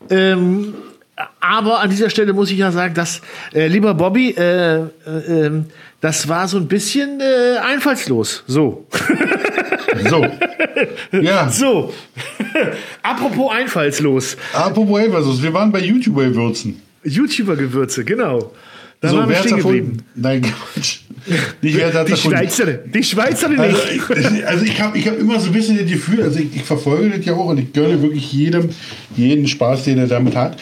Ähm, aber an dieser Stelle muss ich ja sagen, dass, äh, lieber Bobby, äh, äh, ähm, das war so ein bisschen äh, einfallslos. So. So. Ja. So. Apropos einfallslos. Apropos einfallslos. Wir waren bei YouTuber-Gewürzen. YouTuber-Gewürze, genau. Da so, waren wir stehen geblieben. Nein, Quatsch. Nicht, wer die Schweizerin. Die Schweizerin also, nicht. Also ich habe ich hab immer so ein bisschen das Gefühl, also ich, ich verfolge das ja auch und ich gönne wirklich jedem jeden Spaß, den er damit hat.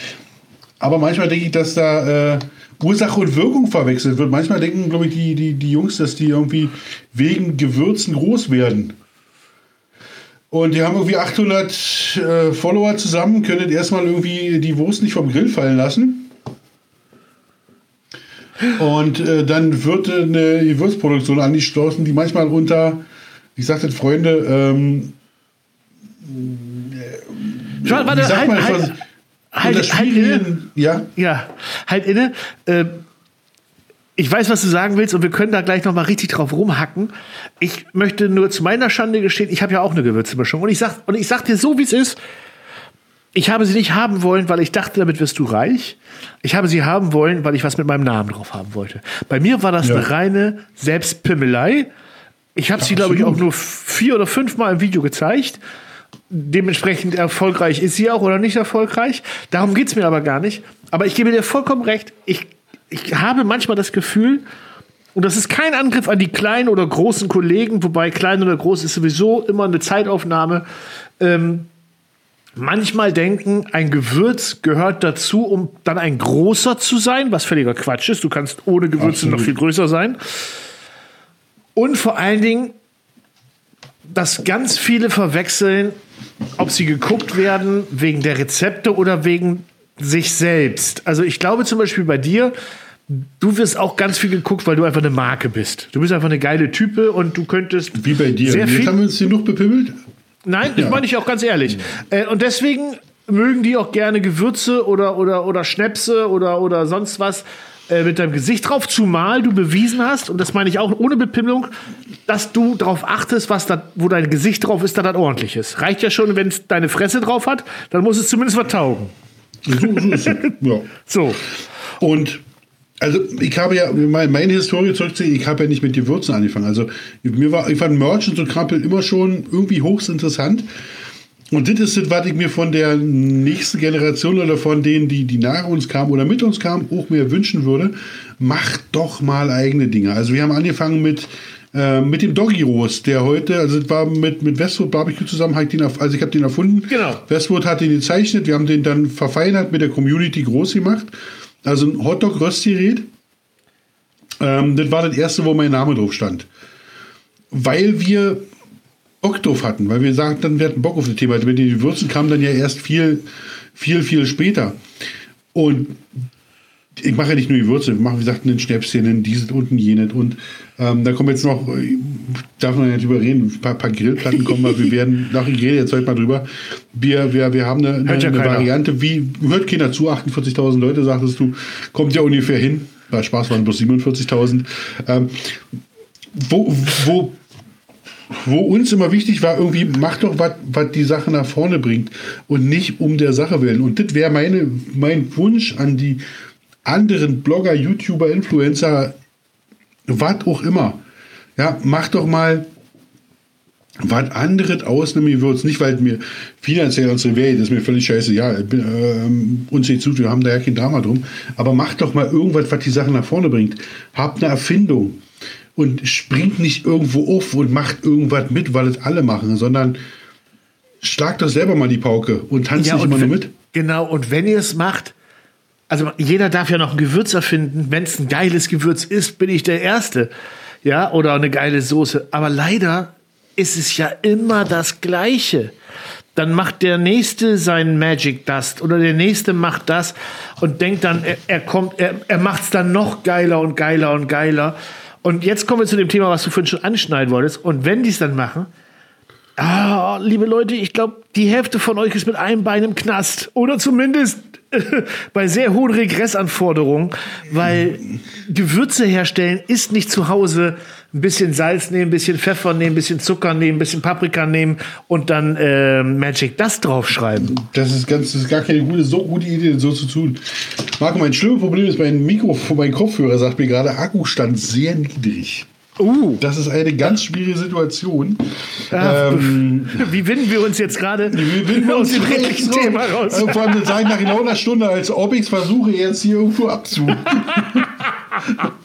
Aber manchmal denke ich, dass da äh, Ursache und Wirkung verwechselt wird. Manchmal denken, glaube ich, die, die, die Jungs, dass die irgendwie wegen Gewürzen groß werden. Und die haben irgendwie 800 äh, Follower zusammen, können erstmal irgendwie die Wurst nicht vom Grill fallen lassen. Und äh, dann wird eine Gewürzproduktion angestoßen, die manchmal unter, ich sagte Freunde, ähm, Schau, warte, halt, halt, halt, halt inne. Ja. ja, halt inne. Äh, ich weiß, was du sagen willst und wir können da gleich noch mal richtig drauf rumhacken. Ich möchte nur zu meiner Schande gestehen, ich habe ja auch eine Gewürzmischung und ich sag und ich sag dir so, wie es ist. Ich habe sie nicht haben wollen, weil ich dachte, damit wirst du reich. Ich habe sie haben wollen, weil ich was mit meinem Namen drauf haben wollte. Bei mir war das ja. eine reine Selbstpimmelei. Ich habe sie, glaube ich, auch nur vier oder fünf Mal im Video gezeigt dementsprechend erfolgreich ist sie auch oder nicht erfolgreich. Darum geht es mir aber gar nicht. Aber ich gebe dir vollkommen recht. Ich, ich habe manchmal das Gefühl, und das ist kein Angriff an die kleinen oder großen Kollegen, wobei klein oder groß ist sowieso immer eine Zeitaufnahme. Ähm, manchmal denken, ein Gewürz gehört dazu, um dann ein großer zu sein, was völliger Quatsch ist. Du kannst ohne Gewürze Absolut. noch viel größer sein. Und vor allen Dingen, dass ganz viele verwechseln, ob sie geguckt werden wegen der Rezepte oder wegen sich selbst. Also ich glaube zum Beispiel bei dir, du wirst auch ganz viel geguckt, weil du einfach eine Marke bist. Du bist einfach eine geile Type und du könntest wie bei dir. Sehr Jetzt viel haben wir uns noch bepimmelt. Nein, ja. das meine ich auch ganz ehrlich. Äh, und deswegen mögen die auch gerne Gewürze oder oder oder Schnäpse oder oder sonst was äh, mit deinem Gesicht drauf, zumal du bewiesen hast, und das meine ich auch ohne Bepimmelung, dass du darauf achtest, was da, wo dein Gesicht drauf ist, dass das ordentlich ist. Reicht ja schon, wenn es deine Fresse drauf hat, dann muss es zumindest was taugen. So, so es. Ja. So. Und also ich habe ja meine Historie zurückzuziehen, ich habe ja nicht mit Gewürzen angefangen. Also mir war, ich fand Merch und Krampel immer schon irgendwie hochst interessant. Und das ist das, was ich mir von der nächsten Generation oder von denen, die, die nach uns kamen oder mit uns kamen, auch mehr wünschen würde. Macht doch mal eigene Dinge. Also wir haben angefangen mit, äh, mit dem Doggy Roast, der heute, also das war mit, mit Westwood Barbecue zusammen, halt den, also ich habe den erfunden. Genau. Westwood hat den gezeichnet, wir haben den dann verfeinert, mit der Community groß gemacht. Also ein Hotdog-Röstgerät. Ähm, das war das erste, wo mein Name drauf stand. Weil wir Bock drauf hatten, weil wir sagten, wir hatten Bock auf das Thema. Den Würzen kamen dann ja erst viel, viel, viel später. Und ich mache ja nicht nur die Würze, ich mache, wie gesagt, einen Schnäpschen, einen dieses und ein jenes. Und ähm, da kommen jetzt noch, äh, darf man ja nicht drüber reden, ein paar, paar Grillplatten kommen, weil wir werden, nach ich rede jetzt heute mal drüber. Wir, wir, wir haben eine, eine, ja eine. Variante, wie, hört keiner zu, 48.000 Leute, sagtest du, kommt ja ungefähr hin. Bei Spaß waren bloß 47.000. Ähm, wo, wo wo uns immer wichtig war, irgendwie, mach doch was, was die Sache nach vorne bringt und nicht um der Sache willen. Und das wäre meine, mein Wunsch an die anderen Blogger, YouTuber, Influencer, was auch immer. Ja, mach doch mal was anderes aus einem Gewürz. Nicht, weil mir finanziell unsere Welt das ist mir völlig scheiße. Ja, bin, ähm, uns nicht zu, wir haben da ja kein Drama drum. Aber macht doch mal irgendwas, was die Sache nach vorne bringt. Habt eine Erfindung und springt nicht irgendwo auf und macht irgendwas mit, weil es alle machen, sondern schlagt doch selber mal die Pauke und tanzt nicht immer nur mit. Genau, und wenn ihr es macht, also jeder darf ja noch ein Gewürz erfinden. Wenn es ein geiles Gewürz ist, bin ich der Erste. Ja, oder eine geile Soße. Aber leider ist es ja immer das Gleiche. Dann macht der Nächste seinen Magic Dust oder der Nächste macht das und denkt dann, er, er kommt, er, er macht es dann noch geiler und geiler und geiler. Und jetzt kommen wir zu dem Thema, was du vorhin schon anschneiden wolltest. Und wenn die es dann machen, Ah, liebe Leute, ich glaube, die Hälfte von euch ist mit einem Bein im Knast. Oder zumindest bei sehr hohen Regressanforderungen, weil Gewürze herstellen ist nicht zu Hause ein bisschen Salz nehmen, ein bisschen Pfeffer nehmen, ein bisschen Zucker nehmen, ein bisschen Paprika nehmen und dann äh, Magic Dust draufschreiben. Das ist ganz, das ist gar keine gute, so gute Idee, das so zu tun. Marco, mein schlimmes Problem ist, mein Mikro, mein Kopfhörer sagt mir gerade, Akkustand sehr niedrig. Uh, Das ist eine ganz schwierige Situation. ja, Ähm, wie winden wir uns jetzt gerade aus uns dem redlichen so, Thema raus? äh, Vor allem das sage ich nach genau einer Stunde, als ob ich versuche, jetzt hier irgendwo abzu.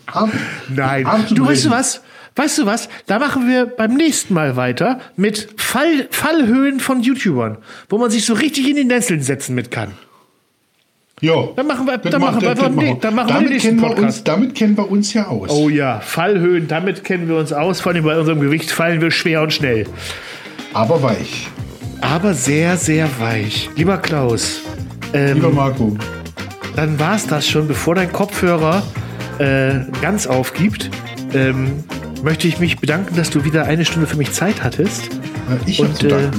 ab, Nein. Du weißt du was? Weißt du was? Da machen wir beim nächsten Mal weiter mit Fall, Fallhöhen von YouTubern, wo man sich so richtig in die Nesseln setzen mit kann. Ja. Dann machen wir- dann machen wir einfach- nee, dann machen wir den damit nächsten kennen wir uns, Damit kennen wir uns ja aus. Oh ja, Fallhöhen, damit kennen wir uns aus. Vor allem bei unserem Gewicht fallen wir schwer und schnell. Aber weich. Aber sehr, sehr weich. Lieber Klaus, ähm, Lieber Marco. dann war es das schon. Bevor dein Kopfhörer äh, ganz aufgibt, ähm, möchte ich mich bedanken, dass du wieder eine Stunde für mich Zeit hattest. Ich Und zu äh,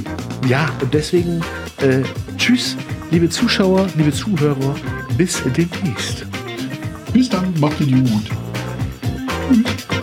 ja, und deswegen äh, tschüss, liebe Zuschauer, liebe Zuhörer, bis demnächst. Bis dann, macht es gut. Tschüss.